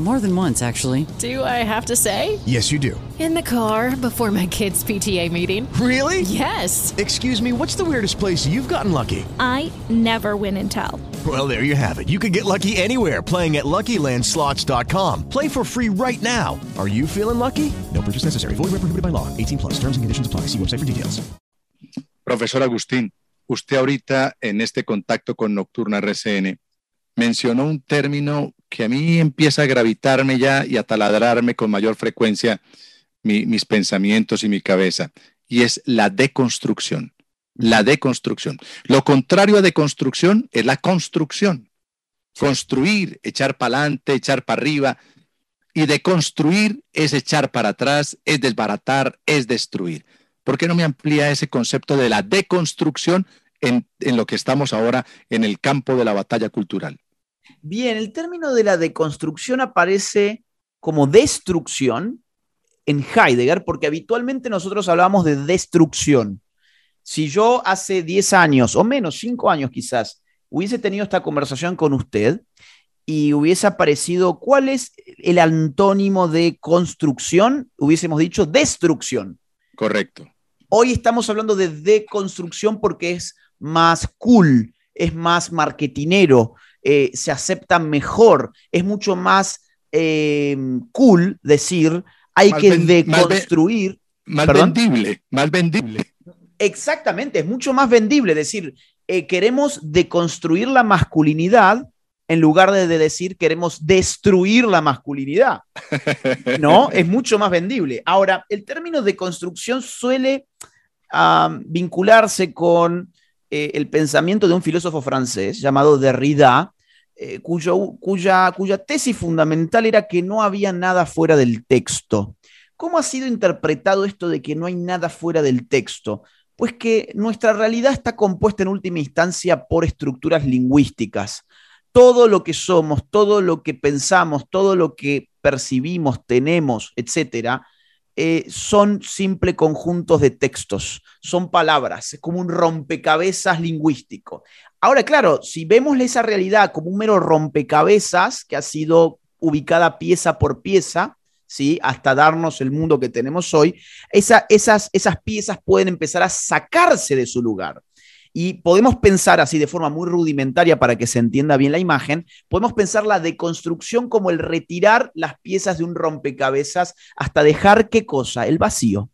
More than once, actually. Do I have to say? Yes, you do. In the car before my kids' PTA meeting. Really? Yes. Excuse me, what's the weirdest place you've gotten lucky? I never win and tell. Well, there you have it. You can get lucky anywhere playing at LuckyLandSlots.com. Play for free right now. Are you feeling lucky? No purchase necessary. Void where prohibited by law. 18 plus. Terms and conditions apply. See website for details. Profesor Agustín, usted ahorita en este contacto con Nocturna RCN mencionó un término que a mí empieza a gravitarme ya y a taladrarme con mayor frecuencia mi, mis pensamientos y mi cabeza, y es la deconstrucción. La deconstrucción. Lo contrario a deconstrucción es la construcción. Construir, echar para adelante, echar para arriba. Y deconstruir es echar para atrás, es desbaratar, es destruir. ¿Por qué no me amplía ese concepto de la deconstrucción en, en lo que estamos ahora en el campo de la batalla cultural? Bien, el término de la deconstrucción aparece como destrucción en Heidegger, porque habitualmente nosotros hablamos de destrucción. Si yo hace 10 años, o menos, 5 años quizás, hubiese tenido esta conversación con usted y hubiese aparecido, ¿cuál es el antónimo de construcción? Hubiésemos dicho destrucción. Correcto. Hoy estamos hablando de deconstrucción porque es más cool, es más marketinero, eh, se acepta mejor, es mucho más eh, cool decir hay que deconstruir. Más, vendible, más vendible. Exactamente, es mucho más vendible decir, eh, queremos deconstruir la masculinidad en lugar de, decir queremos destruir la masculinidad. ¿No? es mucho más vendible. Ahora, el término de construcción suele vincularse con el pensamiento de un filósofo francés llamado Derrida, eh, cuya, cuya tesis fundamental era que no había nada fuera del texto. ¿Cómo ha sido interpretado esto de que no hay nada fuera del texto? Pues que nuestra realidad está compuesta en última instancia por estructuras lingüísticas. Todo lo que somos, todo lo que pensamos, todo lo que percibimos, tenemos, etcétera, eh, son simple conjuntos de textos, son palabras, es como un rompecabezas lingüístico. Ahora, claro, si vemos esa realidad como un mero rompecabezas que ha sido ubicada pieza por pieza, ¿sí? hasta darnos el mundo que tenemos hoy, esas, esas piezas pueden empezar a sacarse de su lugar. Y podemos pensar así de forma muy rudimentaria para que se entienda bien la imagen, podemos pensar la deconstrucción como el retirar las piezas de un rompecabezas hasta dejar qué cosa, el vacío.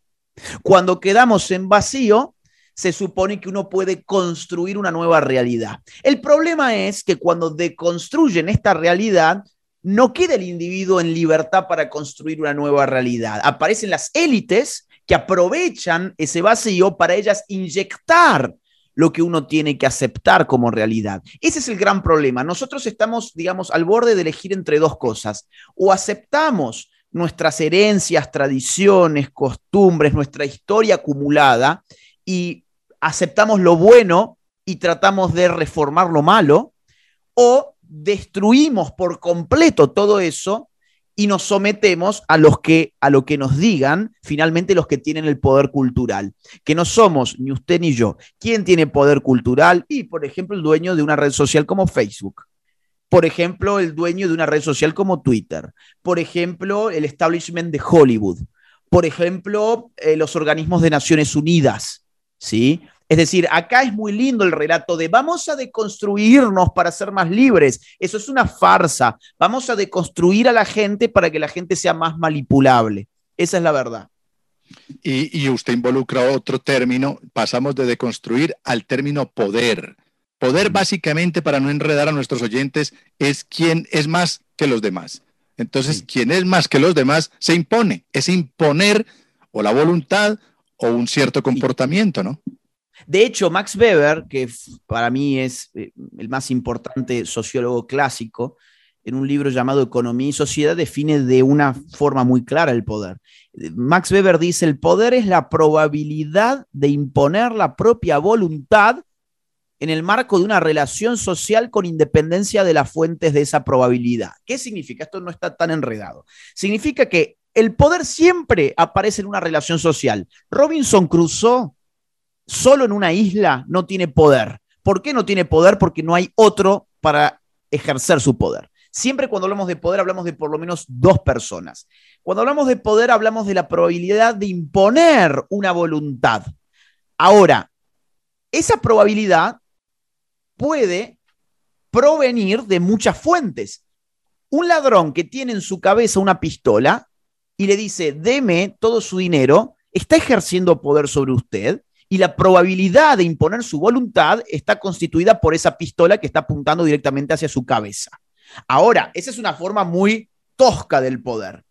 Cuando quedamos en vacío, se supone que uno puede construir una nueva realidad. El problema es que cuando deconstruyen esta realidad, no queda el individuo en libertad para construir una nueva realidad. Aparecen las élites que aprovechan ese vacío para ellas inyectar lo que uno tiene que aceptar como realidad. Ese es el gran problema. Nosotros estamos, digamos, al borde de elegir entre dos cosas. O aceptamos nuestras herencias, tradiciones, costumbres, nuestra historia acumulada y aceptamos lo bueno y tratamos de reformar lo malo, o destruimos por completo todo eso y nos sometemos a, los que, a lo que nos digan finalmente los que tienen el poder cultural, que no somos ni usted ni yo. ¿Quién tiene poder cultural? Y, por ejemplo, el dueño de una red social como Facebook. Por ejemplo, el dueño de una red social como Twitter. Por ejemplo, el establishment de Hollywood. Por ejemplo, eh, los organismos de Naciones Unidas. ¿Sí? Es decir, acá es muy lindo el relato de vamos a deconstruirnos para ser más libres. Eso es una farsa. Vamos a deconstruir a la gente para que la gente sea más manipulable. Esa es la verdad. Y, usted involucra otro término, pasamos de deconstruir al término poder. Poder básicamente, para no enredar a nuestros oyentes, es quién es más que los demás. Entonces, quien es más que los demás se impone, es imponer o la voluntad o un cierto comportamiento, ¿no? De hecho, Max Weber, que para mí es eh, el más importante sociólogo clásico, en un libro llamado Economía y Sociedad define de una forma muy clara el poder. Max Weber dice, el poder es la probabilidad de imponer la propia voluntad en el marco de una relación social con independencia de las fuentes de esa probabilidad. ¿Qué significa? Esto no está tan enredado. Significa que el poder siempre aparece en una relación social. Robinson Crusoe solo en una isla no tiene poder. ¿Por qué no tiene poder? Porque no hay otro para ejercer su poder. Siempre cuando hablamos de poder hablamos de por lo menos dos personas. Cuando hablamos de poder hablamos de la probabilidad de imponer una voluntad. Ahora, esa probabilidad puede provenir de muchas fuentes. Un ladrón que tiene en su cabeza una pistola y le dice, deme todo su dinero, está ejerciendo poder sobre usted y la probabilidad de imponer su voluntad está constituida por esa pistola que está apuntando directamente hacia su cabeza. Ahora, esa es una forma muy tosca del poder.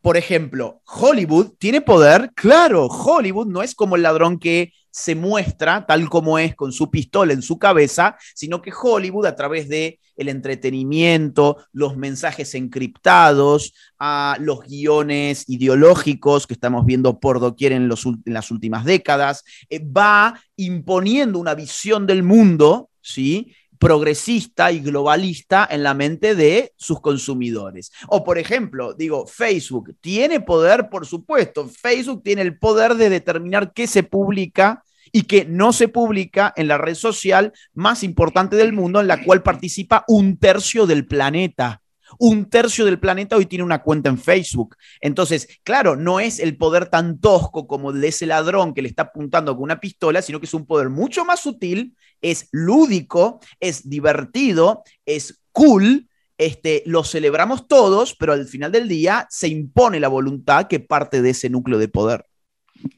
Por ejemplo, Hollywood tiene poder, claro, Hollywood no es como el ladrón que se muestra tal como es con su pistola en su cabeza, sino que Hollywood a través de el entretenimiento, los mensajes encriptados, a los guiones ideológicos que estamos viendo por doquier en, en las últimas décadas, eh, va imponiendo una visión del mundo, ¿sí? progresista y globalista en la mente de sus consumidores. O por ejemplo, digo, Facebook tiene poder, por supuesto, Facebook tiene el poder de determinar qué se publica y qué no se publica en la red social más importante del mundo en la cual participa un tercio del planeta. Un tercio del planeta hoy tiene una cuenta en Facebook. Entonces, claro, no es el poder tan tosco como el de ese ladrón que le está apuntando con una pistola, sino que es un poder mucho más sutil, es lúdico, es divertido, es cool. Este, lo celebramos todos, pero al final del día se impone la voluntad que parte de ese núcleo de poder.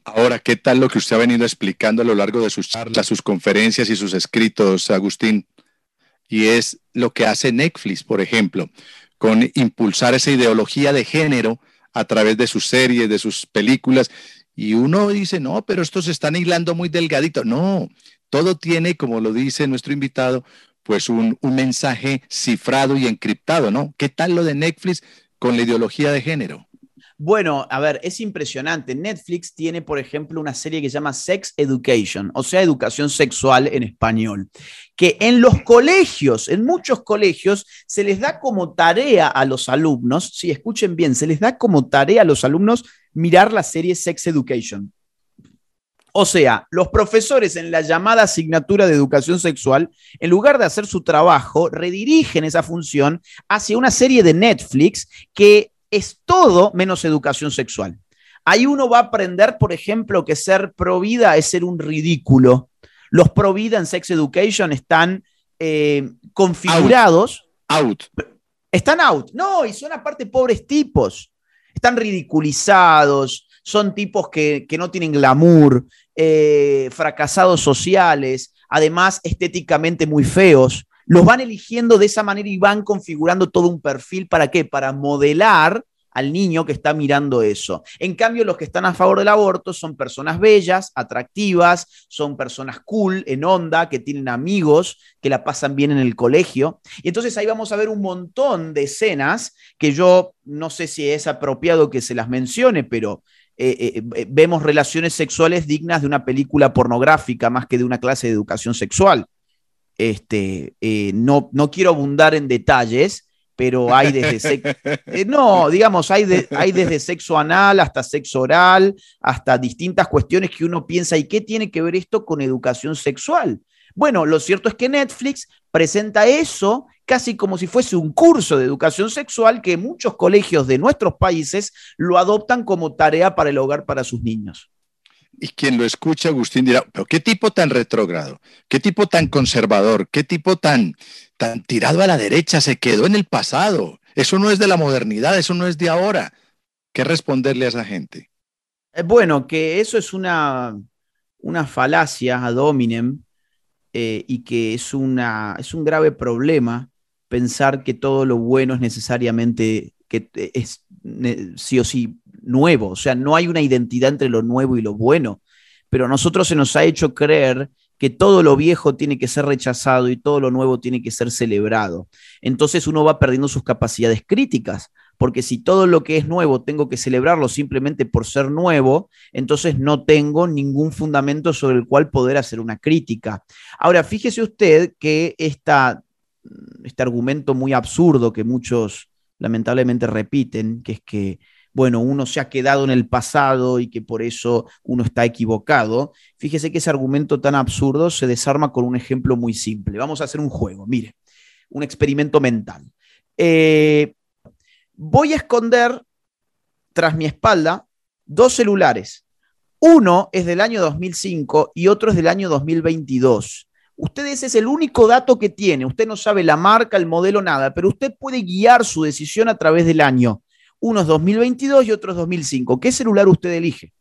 Ahora, ¿qué tal lo que usted ha venido explicando a lo largo de sus charlas, sus conferencias y sus escritos, Agustín? Y es lo que hace Netflix, por ejemplo con impulsar esa ideología de género a través de sus series, de sus películas. Y uno dice, no, pero estos están hilando muy delgadito. No, todo tiene, como lo dice nuestro invitado, pues un, un mensaje cifrado y encriptado, ¿no? ¿Qué tal lo de Netflix con la ideología de género? Bueno, a ver, es impresionante. Netflix tiene, por ejemplo, una serie que se llama Sex Education, o sea, educación sexual en español, que en los colegios, en muchos colegios, se les da como tarea a los alumnos, si escuchen bien, se les da como tarea a los alumnos mirar la serie Sex Education. O sea, los profesores en la llamada asignatura de educación sexual, en lugar de hacer su trabajo, redirigen esa función hacia una serie de Netflix que es todo menos educación sexual. Ahí uno va a aprender, por ejemplo, que ser pro vida es ser un ridículo. Los pro vida en Sex Education están eh, configurados. Out. Están out. No, y son aparte pobres tipos. Están ridiculizados, son tipos que, no tienen glamour, eh, fracasados sociales, además estéticamente muy feos los van eligiendo de esa manera y van configurando todo un perfil. ¿Para qué? Para modelar al niño que está mirando eso. En cambio, los que están a favor del aborto son personas bellas, atractivas, son personas cool, en onda, que tienen amigos, que la pasan bien en el colegio. Y entonces ahí vamos a ver un montón de escenas que yo no sé si es apropiado que se las mencione, pero eh, eh, vemos relaciones sexuales dignas de una película pornográfica más que de una clase de educación sexual. Este, eh, no, no quiero abundar en detalles, pero hay desde eh, no, digamos, hay, hay desde sexo anal hasta sexo oral, hasta distintas cuestiones que uno piensa, ¿y qué tiene que ver esto con educación sexual? Bueno, lo cierto es que Netflix presenta eso casi como si fuese un curso de educación sexual que muchos colegios de nuestros países lo adoptan como tarea para el hogar para sus niños. Y quien lo escucha, Agustín, dirá, pero qué tipo tan retrógrado, qué tipo tan conservador, qué tipo tan, tan tirado a la derecha, se quedó en el pasado. Eso no es de la modernidad, eso no es de ahora. ¿Qué responderle a esa gente? Eh, bueno, que eso es una, una falacia ad hominem eh, y que es, una, es un grave problema pensar que todo lo bueno es necesariamente que es sí o sí nuevo, o sea, no hay una identidad entre lo nuevo y lo bueno, pero a nosotros se nos ha hecho creer que todo lo viejo tiene que ser rechazado y todo lo nuevo tiene que ser celebrado. Entonces uno va perdiendo sus capacidades críticas, porque si todo lo que es nuevo tengo que celebrarlo simplemente por ser nuevo, entonces no tengo ningún fundamento sobre el cual poder hacer una crítica. Ahora, fíjese usted que esta, este argumento muy absurdo que muchos lamentablemente repiten, que es que bueno, uno se ha quedado en el pasado y que por eso uno está equivocado. Fíjese que ese argumento tan absurdo se desarma con un ejemplo muy simple. Vamos a hacer un juego, mire, un experimento mental. Eh, voy a esconder tras mi espalda dos celulares. Uno es del año 2005 y otro es del año 2022. Usted ese es el único dato que tiene. Usted no sabe la marca, el modelo, nada, pero usted puede guiar su decisión a través del año. Unos 2022 y otros 2005. ¿Qué celular usted elige?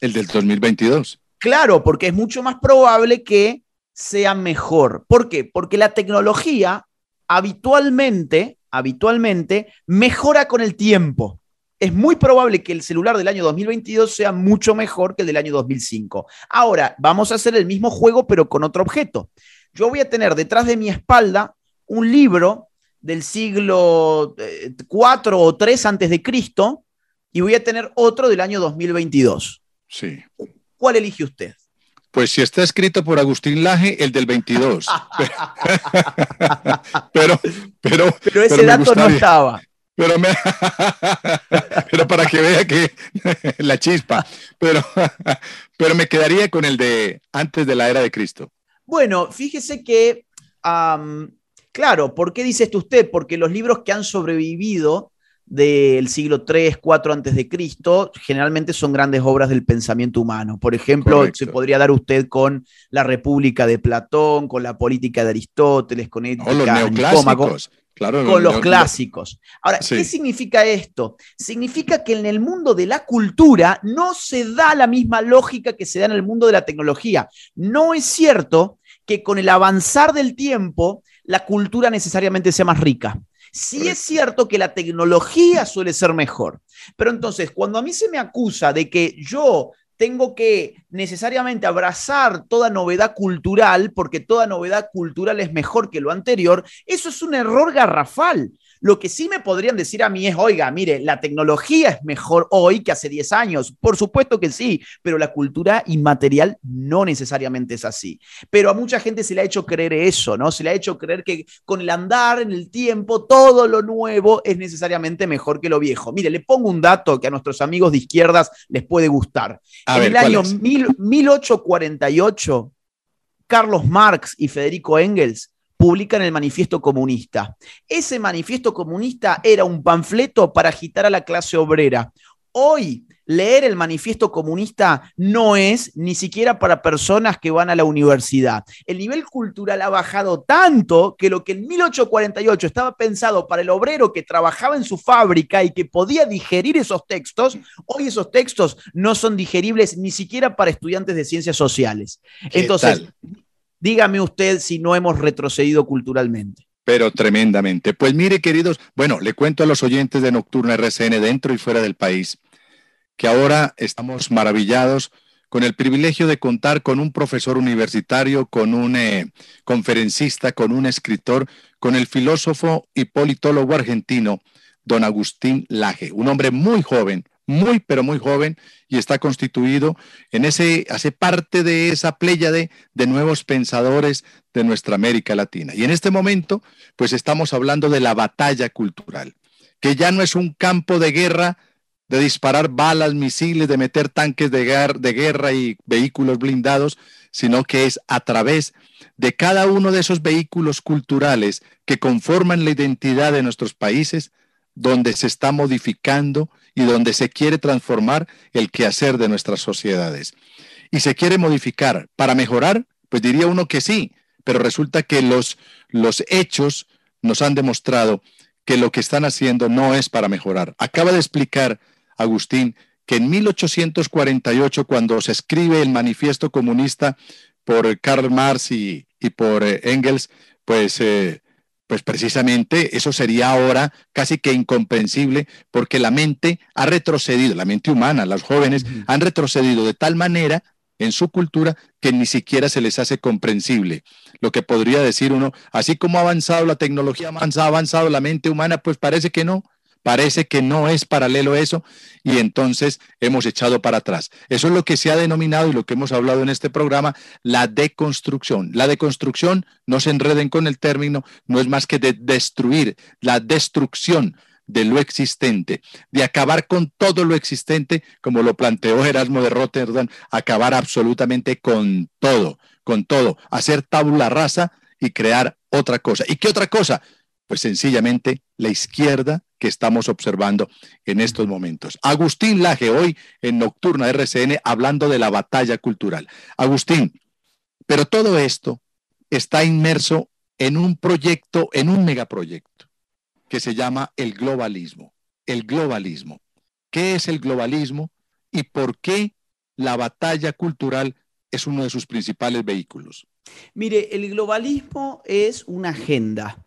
El del 2022. Claro, porque es mucho más probable que sea mejor. ¿Por qué? Porque la tecnología habitualmente, habitualmente mejora con el tiempo. Es muy probable que el celular del año 2022 sea mucho mejor que el del año 2005. Ahora, vamos a hacer el mismo juego, pero con otro objeto. Yo voy a tener detrás de mi espalda un libro del siglo IV eh, o III antes de Cristo y voy a tener otro del año 2022. Sí. ¿Cuál elige usted? Pues si está escrito por Agustín Laje, el del 22. pero, pero, pero ese dato no estaba. Pero, pero para que vea que la chispa. Pero, pero me quedaría con el de antes de la era de Cristo. Bueno, fíjese que, claro, ¿por qué dice esto usted? Porque los libros que han sobrevivido del siglo 3, 4 antes de Cristo, generalmente son grandes obras del pensamiento humano. Por ejemplo, se podría dar usted con la República de Platón, con la política de Aristóteles, con ética, los neoclásicos. Claro, con los clásicos. Ahora, ¿qué significa esto? Significa que en el mundo de la cultura no se da la misma lógica que se da en el mundo de la tecnología. No es cierto que con el avanzar del tiempo la cultura necesariamente sea más rica. Sí es cierto que la tecnología suele ser mejor, pero entonces cuando a mí se me acusa de que yo tengo que necesariamente abrazar toda novedad cultural, porque toda novedad cultural es mejor que lo anterior, eso es un error garrafal. Lo que sí me podrían decir a mí es, oiga, mire, la tecnología es mejor hoy que hace 10 años. Por supuesto que sí, pero la cultura inmaterial no necesariamente es así. Pero a mucha gente se le ha hecho creer eso, ¿no? Se le ha hecho creer que con el andar en el tiempo, todo lo nuevo es necesariamente mejor que lo viejo. Mire, le pongo un dato que a nuestros amigos de izquierdas les puede gustar. en el año 1848, Carlos Marx y Federico Engels publican el manifiesto comunista. Ese manifiesto comunista era un panfleto para agitar a la clase obrera. Hoy, leer el manifiesto comunista no es ni siquiera para personas que van a la universidad. El nivel cultural ha bajado tanto que lo que en 1848 estaba pensado para el obrero que trabajaba en su fábrica y que podía digerir esos textos, hoy esos textos no son digeribles ni siquiera para estudiantes de ciencias sociales. Entonces, Dígame usted si no hemos retrocedido culturalmente. Pero tremendamente. Pues mire, queridos, bueno, le cuento a los oyentes de Nocturna RCN dentro y fuera del país que ahora estamos maravillados con el privilegio de contar con un profesor universitario, con un eh, conferencista, con un escritor, con el filósofo y politólogo argentino, don Agustín Laje, un hombre muy joven, muy, pero muy joven y está constituido en ese, hace parte de esa pléyade de nuevos pensadores de nuestra América Latina. Y en este momento, pues estamos hablando de la batalla cultural, que ya no es un campo de guerra de disparar balas, misiles, de meter tanques de, de guerra y vehículos blindados, sino que es a través de cada uno de esos vehículos culturales que conforman la identidad de nuestros países, donde se está modificando y donde se quiere transformar el quehacer de nuestras sociedades. Y se quiere modificar para mejorar, pues diría uno que sí, pero resulta que los, los hechos nos han demostrado que lo que están haciendo no es para mejorar. Acaba de explicar Agustín que en 1848, cuando se escribe el manifiesto comunista por Karl Marx y, por eh, Engels, pues eh, pues precisamente eso sería ahora casi que incomprensible porque la mente ha retrocedido, la mente humana, los jóvenes han retrocedido de tal manera en su cultura que ni siquiera se les hace comprensible. Lo que podría decir uno, así como ha avanzado la tecnología, ha avanzado la mente humana, pues parece que no. Parece que no es paralelo eso y entonces hemos echado para atrás. Eso es lo que se ha denominado y lo que hemos hablado en este programa, la deconstrucción. La deconstrucción, no se enreden con el término, no es más que de destruir, la destrucción de lo existente, de acabar con todo lo existente, como lo planteó Erasmo de Rotterdam, acabar absolutamente con todo, con todo, hacer tabula rasa y crear otra cosa. ¿Y qué otra cosa? Pues sencillamente la izquierda que estamos observando en estos momentos. Agustín Laje, hoy en Nocturna RCN, hablando de la batalla cultural. Agustín, pero todo esto está inmerso en un proyecto, en un megaproyecto, que se llama el globalismo. El globalismo. ¿Qué es el globalismo y por qué la batalla cultural es uno de sus principales vehículos? Mire, el globalismo es una agenda.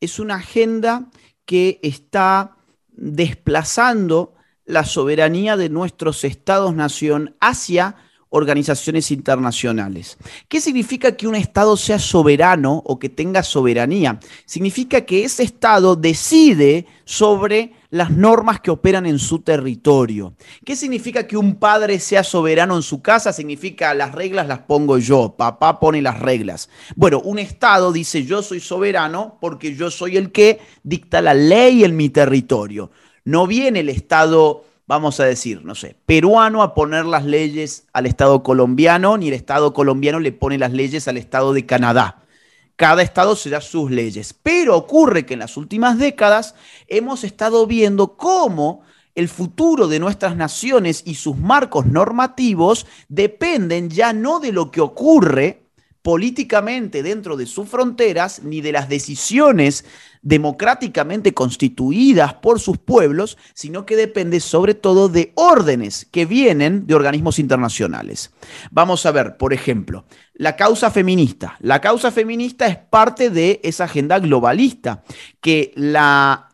Es una agenda que está desplazando la soberanía de nuestros estados-nación hacia organizaciones internacionales. ¿Qué significa que un Estado sea soberano o que tenga soberanía? Significa que ese Estado decide sobre las normas que operan en su territorio. ¿Qué significa que un padre sea soberano en su casa? Significa las reglas las pongo yo, papá pone las reglas. Bueno, un Estado dice yo soy soberano porque yo soy el que dicta la ley en mi territorio. No viene el Estado, vamos a decir, no sé, peruano a poner las leyes al Estado colombiano, ni el Estado colombiano le pone las leyes al Estado de Canadá cada estado se da sus leyes. Pero ocurre que en las últimas décadas hemos estado viendo cómo el futuro de nuestras naciones y sus marcos normativos dependen ya no de lo que ocurre políticamente dentro de sus fronteras, ni de las decisiones democráticamente constituidas por sus pueblos, sino que depende sobre todo de órdenes que vienen de organismos internacionales. Vamos a ver, por ejemplo, la causa feminista. La causa feminista es parte de esa agenda globalista que la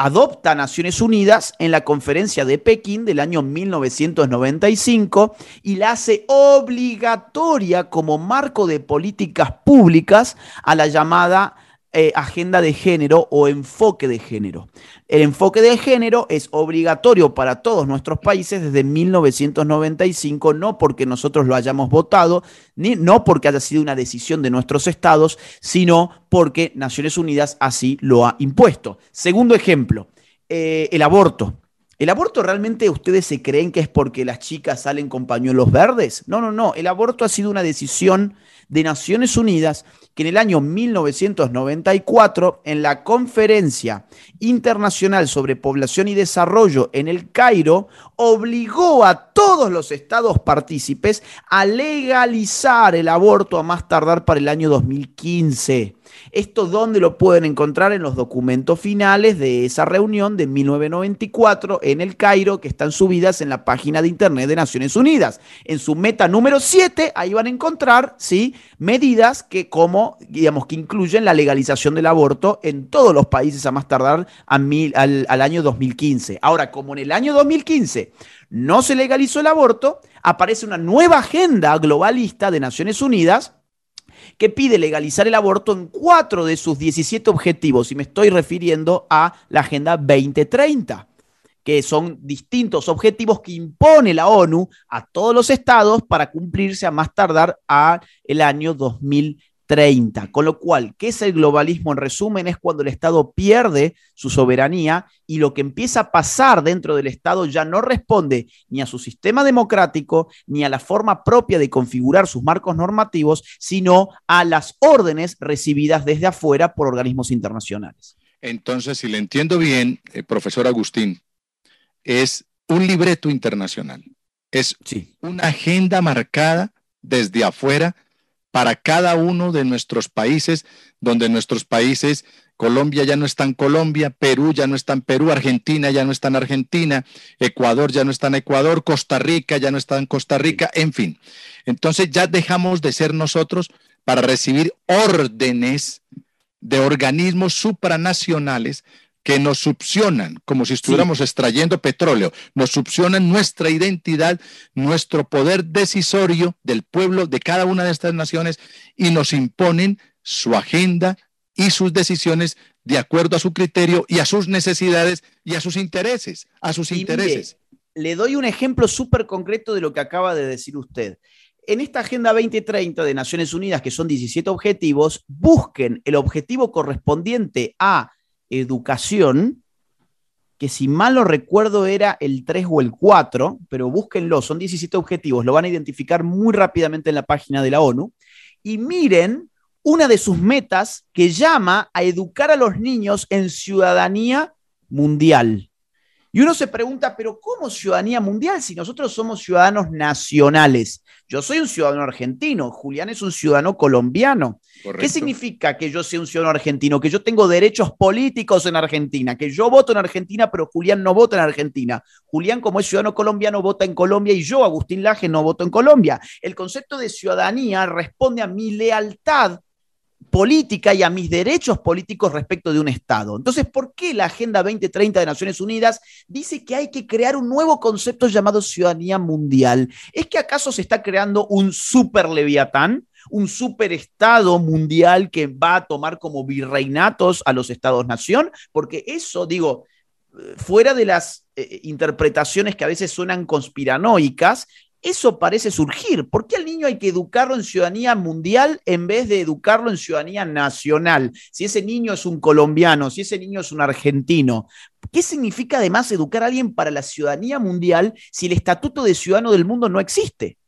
adopta Naciones Unidas en la conferencia de Pekín del año 1995 y la hace obligatoria como marco de políticas públicas a la llamada eh, agenda de género o enfoque de género. El enfoque de género es obligatorio para todos nuestros países desde 1995, no porque nosotros lo hayamos votado, ni, no porque haya sido una decisión de nuestros estados, sino porque Naciones Unidas así lo ha impuesto. Segundo ejemplo, eh, el aborto. ¿El aborto realmente ustedes se creen que es porque las chicas salen con pañuelos verdes? No, no, no. El aborto ha sido una decisión de Naciones Unidas que en el año 1994, en la Conferencia Internacional sobre Población y Desarrollo en el Cairo, obligó a todos los estados partícipes a legalizar el aborto a más tardar para el año 2015. ¿Esto dónde lo pueden encontrar? En los documentos finales de esa reunión de 1994 en el Cairo, que están subidas en la página de internet de Naciones Unidas. En su meta número 7, ahí van a encontrar, ¿sí? Medidas que como, digamos, que incluyen la legalización del aborto en todos los países a más tardar al, al año 2015. Ahora, como en el año 2015 no se legalizó el aborto, aparece una nueva agenda globalista de Naciones Unidas que pide legalizar el aborto en cuatro de sus 17 objetivos, y me estoy refiriendo a la Agenda 2030 que son distintos objetivos que impone la ONU a todos los estados para cumplirse a más tardar a el año 2030. Con lo cual, ¿qué es el globalismo? En resumen, es cuando el Estado pierde su soberanía y lo que empieza a pasar dentro del Estado ya no responde ni a su sistema democrático ni a la forma propia de configurar sus marcos normativos, sino a las órdenes recibidas desde afuera por organismos internacionales. Entonces, si le entiendo bien, eh, profesor Agustín, es un libreto internacional, es una agenda marcada desde afuera para cada uno de nuestros países, donde nuestros países, Colombia ya no está en Colombia, Perú ya no está en Perú, Argentina ya no está en Argentina, Ecuador ya no está en Ecuador, Costa Rica ya no está en Costa Rica, en fin. Entonces ya dejamos de ser nosotros para recibir órdenes de organismos supranacionales que nos succionan, como si estuviéramos extrayendo petróleo, nos succionan nuestra identidad, nuestro poder decisorio del pueblo de cada una de estas naciones y nos imponen su agenda y sus decisiones de acuerdo a su criterio y a sus necesidades y a sus intereses, a sus intereses. le doy un ejemplo súper concreto de lo que acaba de decir usted. En esta Agenda 2030 de Naciones Unidas, que son 17 objetivos, busquen el objetivo correspondiente a educación, que si mal lo recuerdo era el 3 o el 4, pero búsquenlo, son 17 objetivos, lo van a identificar muy rápidamente en la página de la ONU, y miren una de sus metas que llama a educar a los niños en ciudadanía mundial. Y uno se pregunta, pero ¿cómo ciudadanía mundial si nosotros somos ciudadanos nacionales? Yo soy un ciudadano argentino, Julián es un ciudadano colombiano. ¿Qué significa que yo sea un ciudadano argentino? Que yo tengo derechos políticos en Argentina, que yo voto en Argentina, pero Julián no vota en Argentina. Julián, como es ciudadano colombiano, vota en Colombia y yo, Agustín Laje, no voto en Colombia. El concepto de ciudadanía responde a mi lealtad política y a mis derechos políticos respecto de un Estado. Entonces, ¿por qué la Agenda 2030 de Naciones Unidas dice que hay que crear un nuevo concepto llamado ciudadanía mundial? ¿Es que acaso se está creando un super leviatán? un superestado mundial que va a tomar como virreinatos a los estados-nación, porque eso, digo, fuera de las eh, interpretaciones que a veces suenan conspiranoicas, eso parece surgir. ¿Por qué al niño hay que educarlo en ciudadanía mundial en vez de educarlo en ciudadanía nacional? Si ese niño es un colombiano, si ese niño es un argentino. ¿Qué significa además educar a alguien para la ciudadanía mundial si el estatuto de ciudadano del mundo no existe?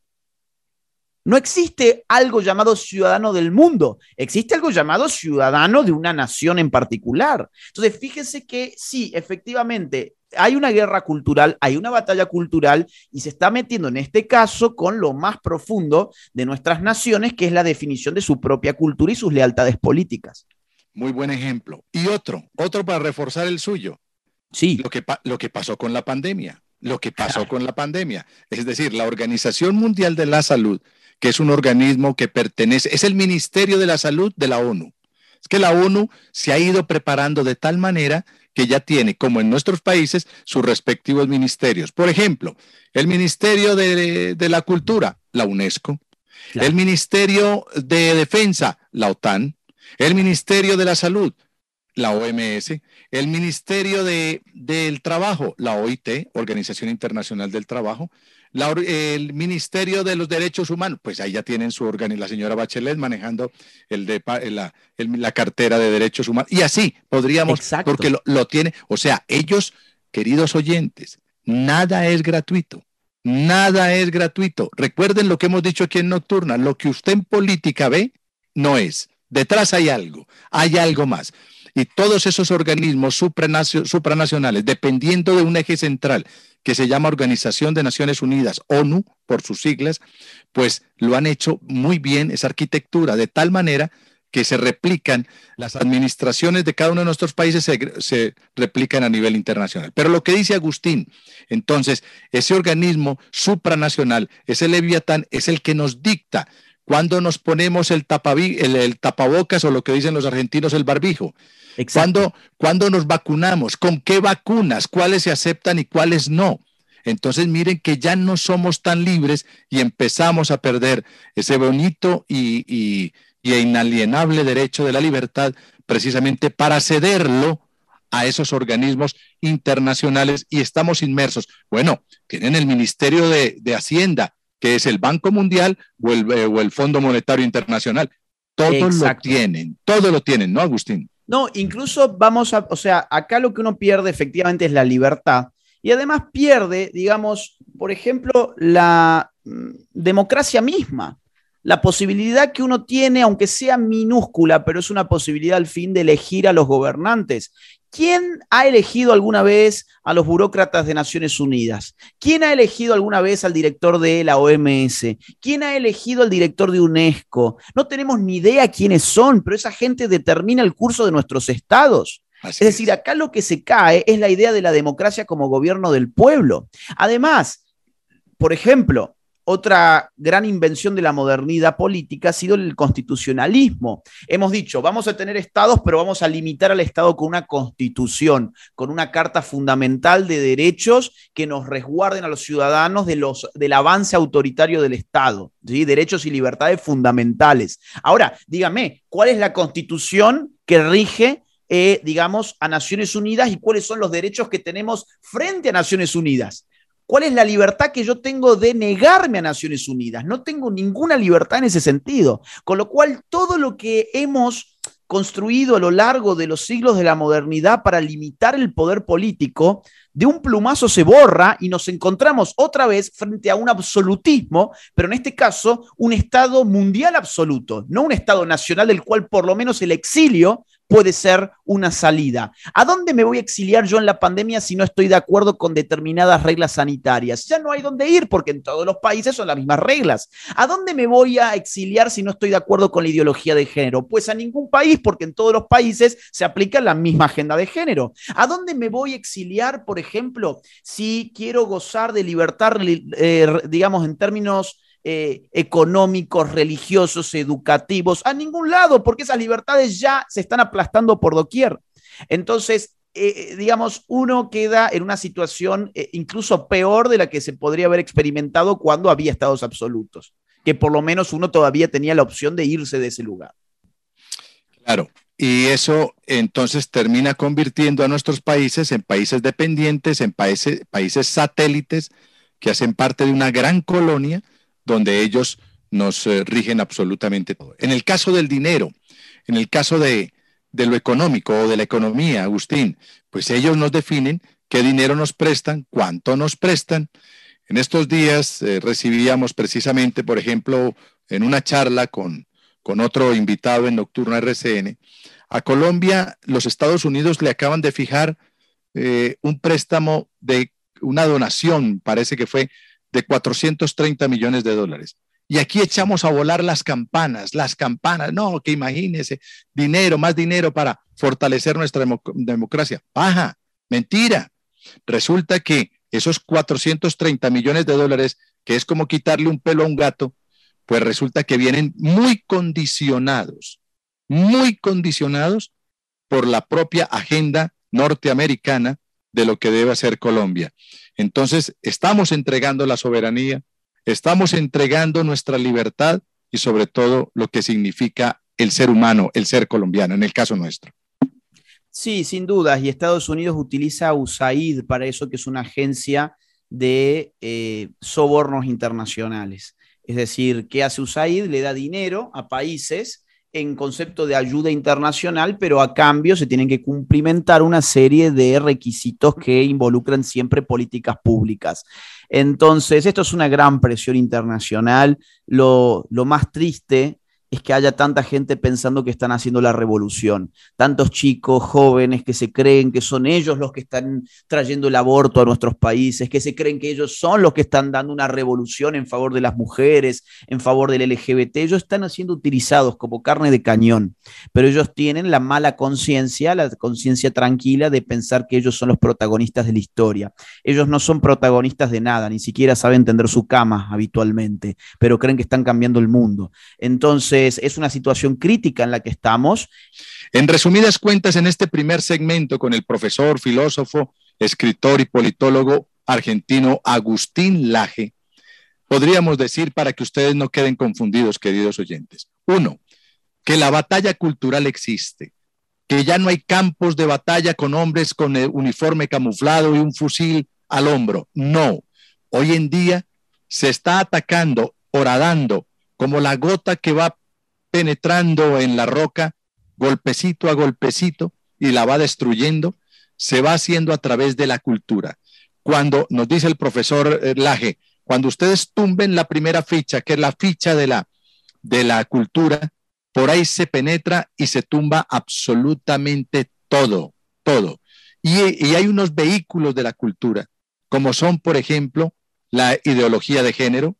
No existe algo llamado ciudadano del mundo, existe algo llamado ciudadano de una nación en particular. Entonces, fíjense que sí, efectivamente, hay una guerra cultural, hay una batalla cultural y se está metiendo en este caso con lo más profundo de nuestras naciones, que es la definición de su propia cultura y sus lealtades políticas. Muy buen ejemplo. Y otro, otro para reforzar el suyo. Sí. Lo que, lo que pasó con la pandemia. Lo que pasó con la pandemia. Es decir, la Organización Mundial de la Salud, que es un organismo que pertenece, es el Ministerio de la Salud de la ONU. Es que la ONU se ha ido preparando de tal manera que ya tiene, como en nuestros países, sus respectivos ministerios. Por ejemplo, el Ministerio de, la Cultura, la UNESCO. El Ministerio de Defensa, la OTAN. El Ministerio de la Salud, la OMS. El Ministerio de, del Trabajo, la OIT, Organización Internacional del Trabajo el Ministerio de los Derechos Humanos, pues ahí ya tienen su órgano, la señora Bachelet manejando el de, la, la, cartera de derechos humanos. Y así podríamos, porque lo, lo tiene, o sea, ellos, queridos oyentes, nada es gratuito. Nada es gratuito. Recuerden lo que hemos dicho aquí en Nocturna. Lo que usted en política ve, no es. Detrás hay algo, hay algo más. Y todos esos organismos supranacionales, dependiendo de un eje central, que se llama Organización de Naciones Unidas, ONU, por sus siglas, pues lo han hecho muy bien, esa arquitectura, de tal manera que se replican, las administraciones de cada uno de nuestros países se, replican a nivel internacional. Pero lo que dice Agustín, entonces, ese organismo supranacional, ese Leviatán, es el que nos dicta cuándo nos ponemos el, el tapabocas o lo que dicen los argentinos, el barbijo. ¿Cuándo, nos vacunamos? ¿Con qué vacunas? ¿Cuáles se aceptan y cuáles no? Entonces miren que ya no somos tan libres y empezamos a perder ese bonito y, y, inalienable derecho de la libertad precisamente para cederlo a esos organismos internacionales y estamos inmersos. Bueno, tienen el Ministerio de, Hacienda, que es el Banco Mundial o el, o el Fondo Monetario Internacional. Todos lo tienen, todo lo tienen, ¿no, Agustín? No, incluso vamos a, o sea, acá lo que uno pierde efectivamente es la libertad y además pierde, digamos, por ejemplo, la mm, democracia misma, la posibilidad que uno tiene, aunque sea minúscula, pero es una posibilidad al fin de elegir a los gobernantes. ¿Quién ha elegido alguna vez a los burócratas de Naciones Unidas? ¿Quién ha elegido alguna vez al director de la OMS? ¿Quién ha elegido al director de UNESCO? No tenemos ni idea quiénes son, pero esa gente determina el curso de nuestros estados. es decir, acá lo que se cae es la idea de la democracia como gobierno del pueblo. Además, por ejemplo, otra gran invención de la modernidad política ha sido el constitucionalismo. Hemos dicho, vamos a tener estados, pero vamos a limitar al Estado con una constitución, con una carta fundamental de derechos que nos resguarden a los ciudadanos del avance autoritario del Estado, ¿sí? derechos y libertades fundamentales. Ahora, dígame, ¿cuál es la constitución que rige eh, digamos, a Naciones Unidas y cuáles son los derechos que tenemos frente a Naciones Unidas. ¿Cuál es la libertad que yo tengo de negarme a Naciones Unidas? No tengo ninguna libertad en ese sentido. Con lo cual, todo lo que hemos construido a lo largo de los siglos de la modernidad para limitar el poder político, de un plumazo se borra y nos encontramos otra vez frente a un absolutismo, pero en este caso un Estado mundial absoluto, no un Estado nacional del cual por lo menos el exilio puede ser una salida. ¿A dónde me voy a exiliar yo en la pandemia si no estoy de acuerdo con determinadas reglas sanitarias? Ya no hay dónde ir porque en todos los países son las mismas reglas. ¿A dónde me voy a exiliar si no estoy de acuerdo con la ideología de género? Pues a ningún país porque en todos los países se aplica la misma agenda de género. ¿A dónde me voy a exiliar, por ejemplo, si quiero gozar de libertad, eh, digamos, en términos eh, económicos, religiosos, educativos, a ningún lado, porque esas libertades ya se están aplastando por doquier. Entonces, eh, eh, digamos, uno queda en una situación incluso peor de la que se podría haber experimentado cuando había estados absolutos, que por lo menos uno todavía tenía la opción de irse de ese lugar. Claro, y eso entonces termina convirtiendo a nuestros países en países dependientes, en países, países satélites que hacen parte de una gran colonia donde ellos nos eh, rigen absolutamente todo. En el caso del dinero, en el caso de, lo económico o de la economía, Agustín, pues ellos nos definen qué dinero nos prestan, cuánto nos prestan. En estos días eh, recibíamos precisamente, por ejemplo, en una charla con, con otro invitado en Nocturna RCN, a Colombia los Estados Unidos le acaban de fijar eh, un préstamo de una donación, parece que fue de 430 millones de dólares. Y aquí echamos a volar las campanas, las campanas. No, que imagínese, dinero, más dinero para fortalecer nuestra democracia. Baja, mentira. Resulta que esos 430 millones de dólares, que es como quitarle un pelo a un gato, pues resulta que vienen muy condicionados, muy condicionados por la propia agenda norteamericana de lo que debe hacer Colombia. Entonces, estamos entregando la soberanía, estamos entregando nuestra libertad y sobre todo lo que significa el ser humano, el ser colombiano, en el caso nuestro. Sí, sin dudas. Y Estados Unidos utiliza USAID para eso, que es una agencia de eh, sobornos internacionales. Es decir, ¿qué hace USAID? Le da dinero a países en concepto de ayuda internacional, pero a cambio se tienen que cumplimentar una serie de requisitos que involucran siempre políticas públicas. Entonces, esto es una gran presión internacional. Lo, lo más triste es que haya tanta gente pensando que están haciendo la revolución. Tantos chicos, jóvenes que se creen que son ellos los que están trayendo el aborto a nuestros países, que se creen que ellos son los que están dando una revolución en favor de las mujeres, en favor del LGBT. Ellos están siendo utilizados como carne de cañón, pero ellos tienen la mala conciencia, la conciencia tranquila de pensar que ellos son los protagonistas de la historia. Ellos no son protagonistas de nada, ni siquiera saben tender su cama habitualmente, pero creen que están cambiando el mundo. Entonces, es una situación crítica en la que estamos. En resumidas cuentas, en este primer segmento con el profesor, filósofo, escritor y politólogo argentino Agustín Laje, podríamos decir para que ustedes no queden confundidos, queridos oyentes. Uno, que la batalla cultural existe, que ya no hay campos de batalla con hombres con el uniforme camuflado y un fusil al hombro. No, hoy en día se está atacando, horadando, como la gota que va penetrando en la roca golpecito a golpecito y la va destruyendo, se va haciendo a través de la cultura. Cuando nos dice el profesor eh, Laje, cuando ustedes tumben la primera ficha, que es la ficha de la, de la cultura, por ahí se penetra y se tumba absolutamente todo, todo. Y, y hay unos vehículos de la cultura, como son, por ejemplo, la ideología de género,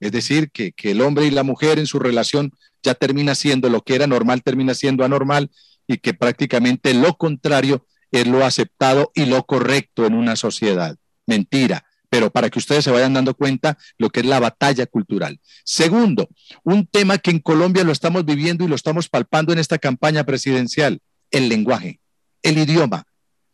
es decir, que, que, el hombre y la mujer en su relación ya termina siendo lo que era normal, termina siendo anormal y que prácticamente lo contrario es lo aceptado y lo correcto en una sociedad. Mentira, pero para que ustedes se vayan dando cuenta lo que es la batalla cultural. Segundo, un tema que en Colombia lo estamos viviendo y lo estamos palpando en esta campaña presidencial, el lenguaje, el idioma.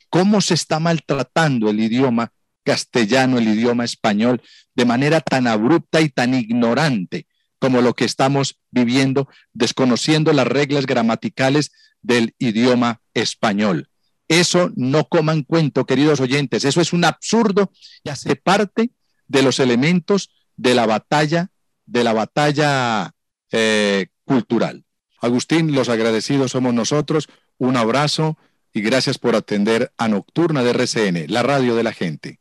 ¿Cómo se está maltratando el idioma castellano, el idioma español, de manera tan abrupta y tan ignorante? como lo que estamos viviendo, desconociendo las reglas gramaticales del idioma español. Eso no coman cuento, queridos oyentes, eso es un absurdo y hace parte de los elementos de la batalla, de la batalla eh, cultural. Agustín, los agradecidos somos nosotros. Un abrazo y gracias por atender a Nocturna de RCN, la radio de la gente.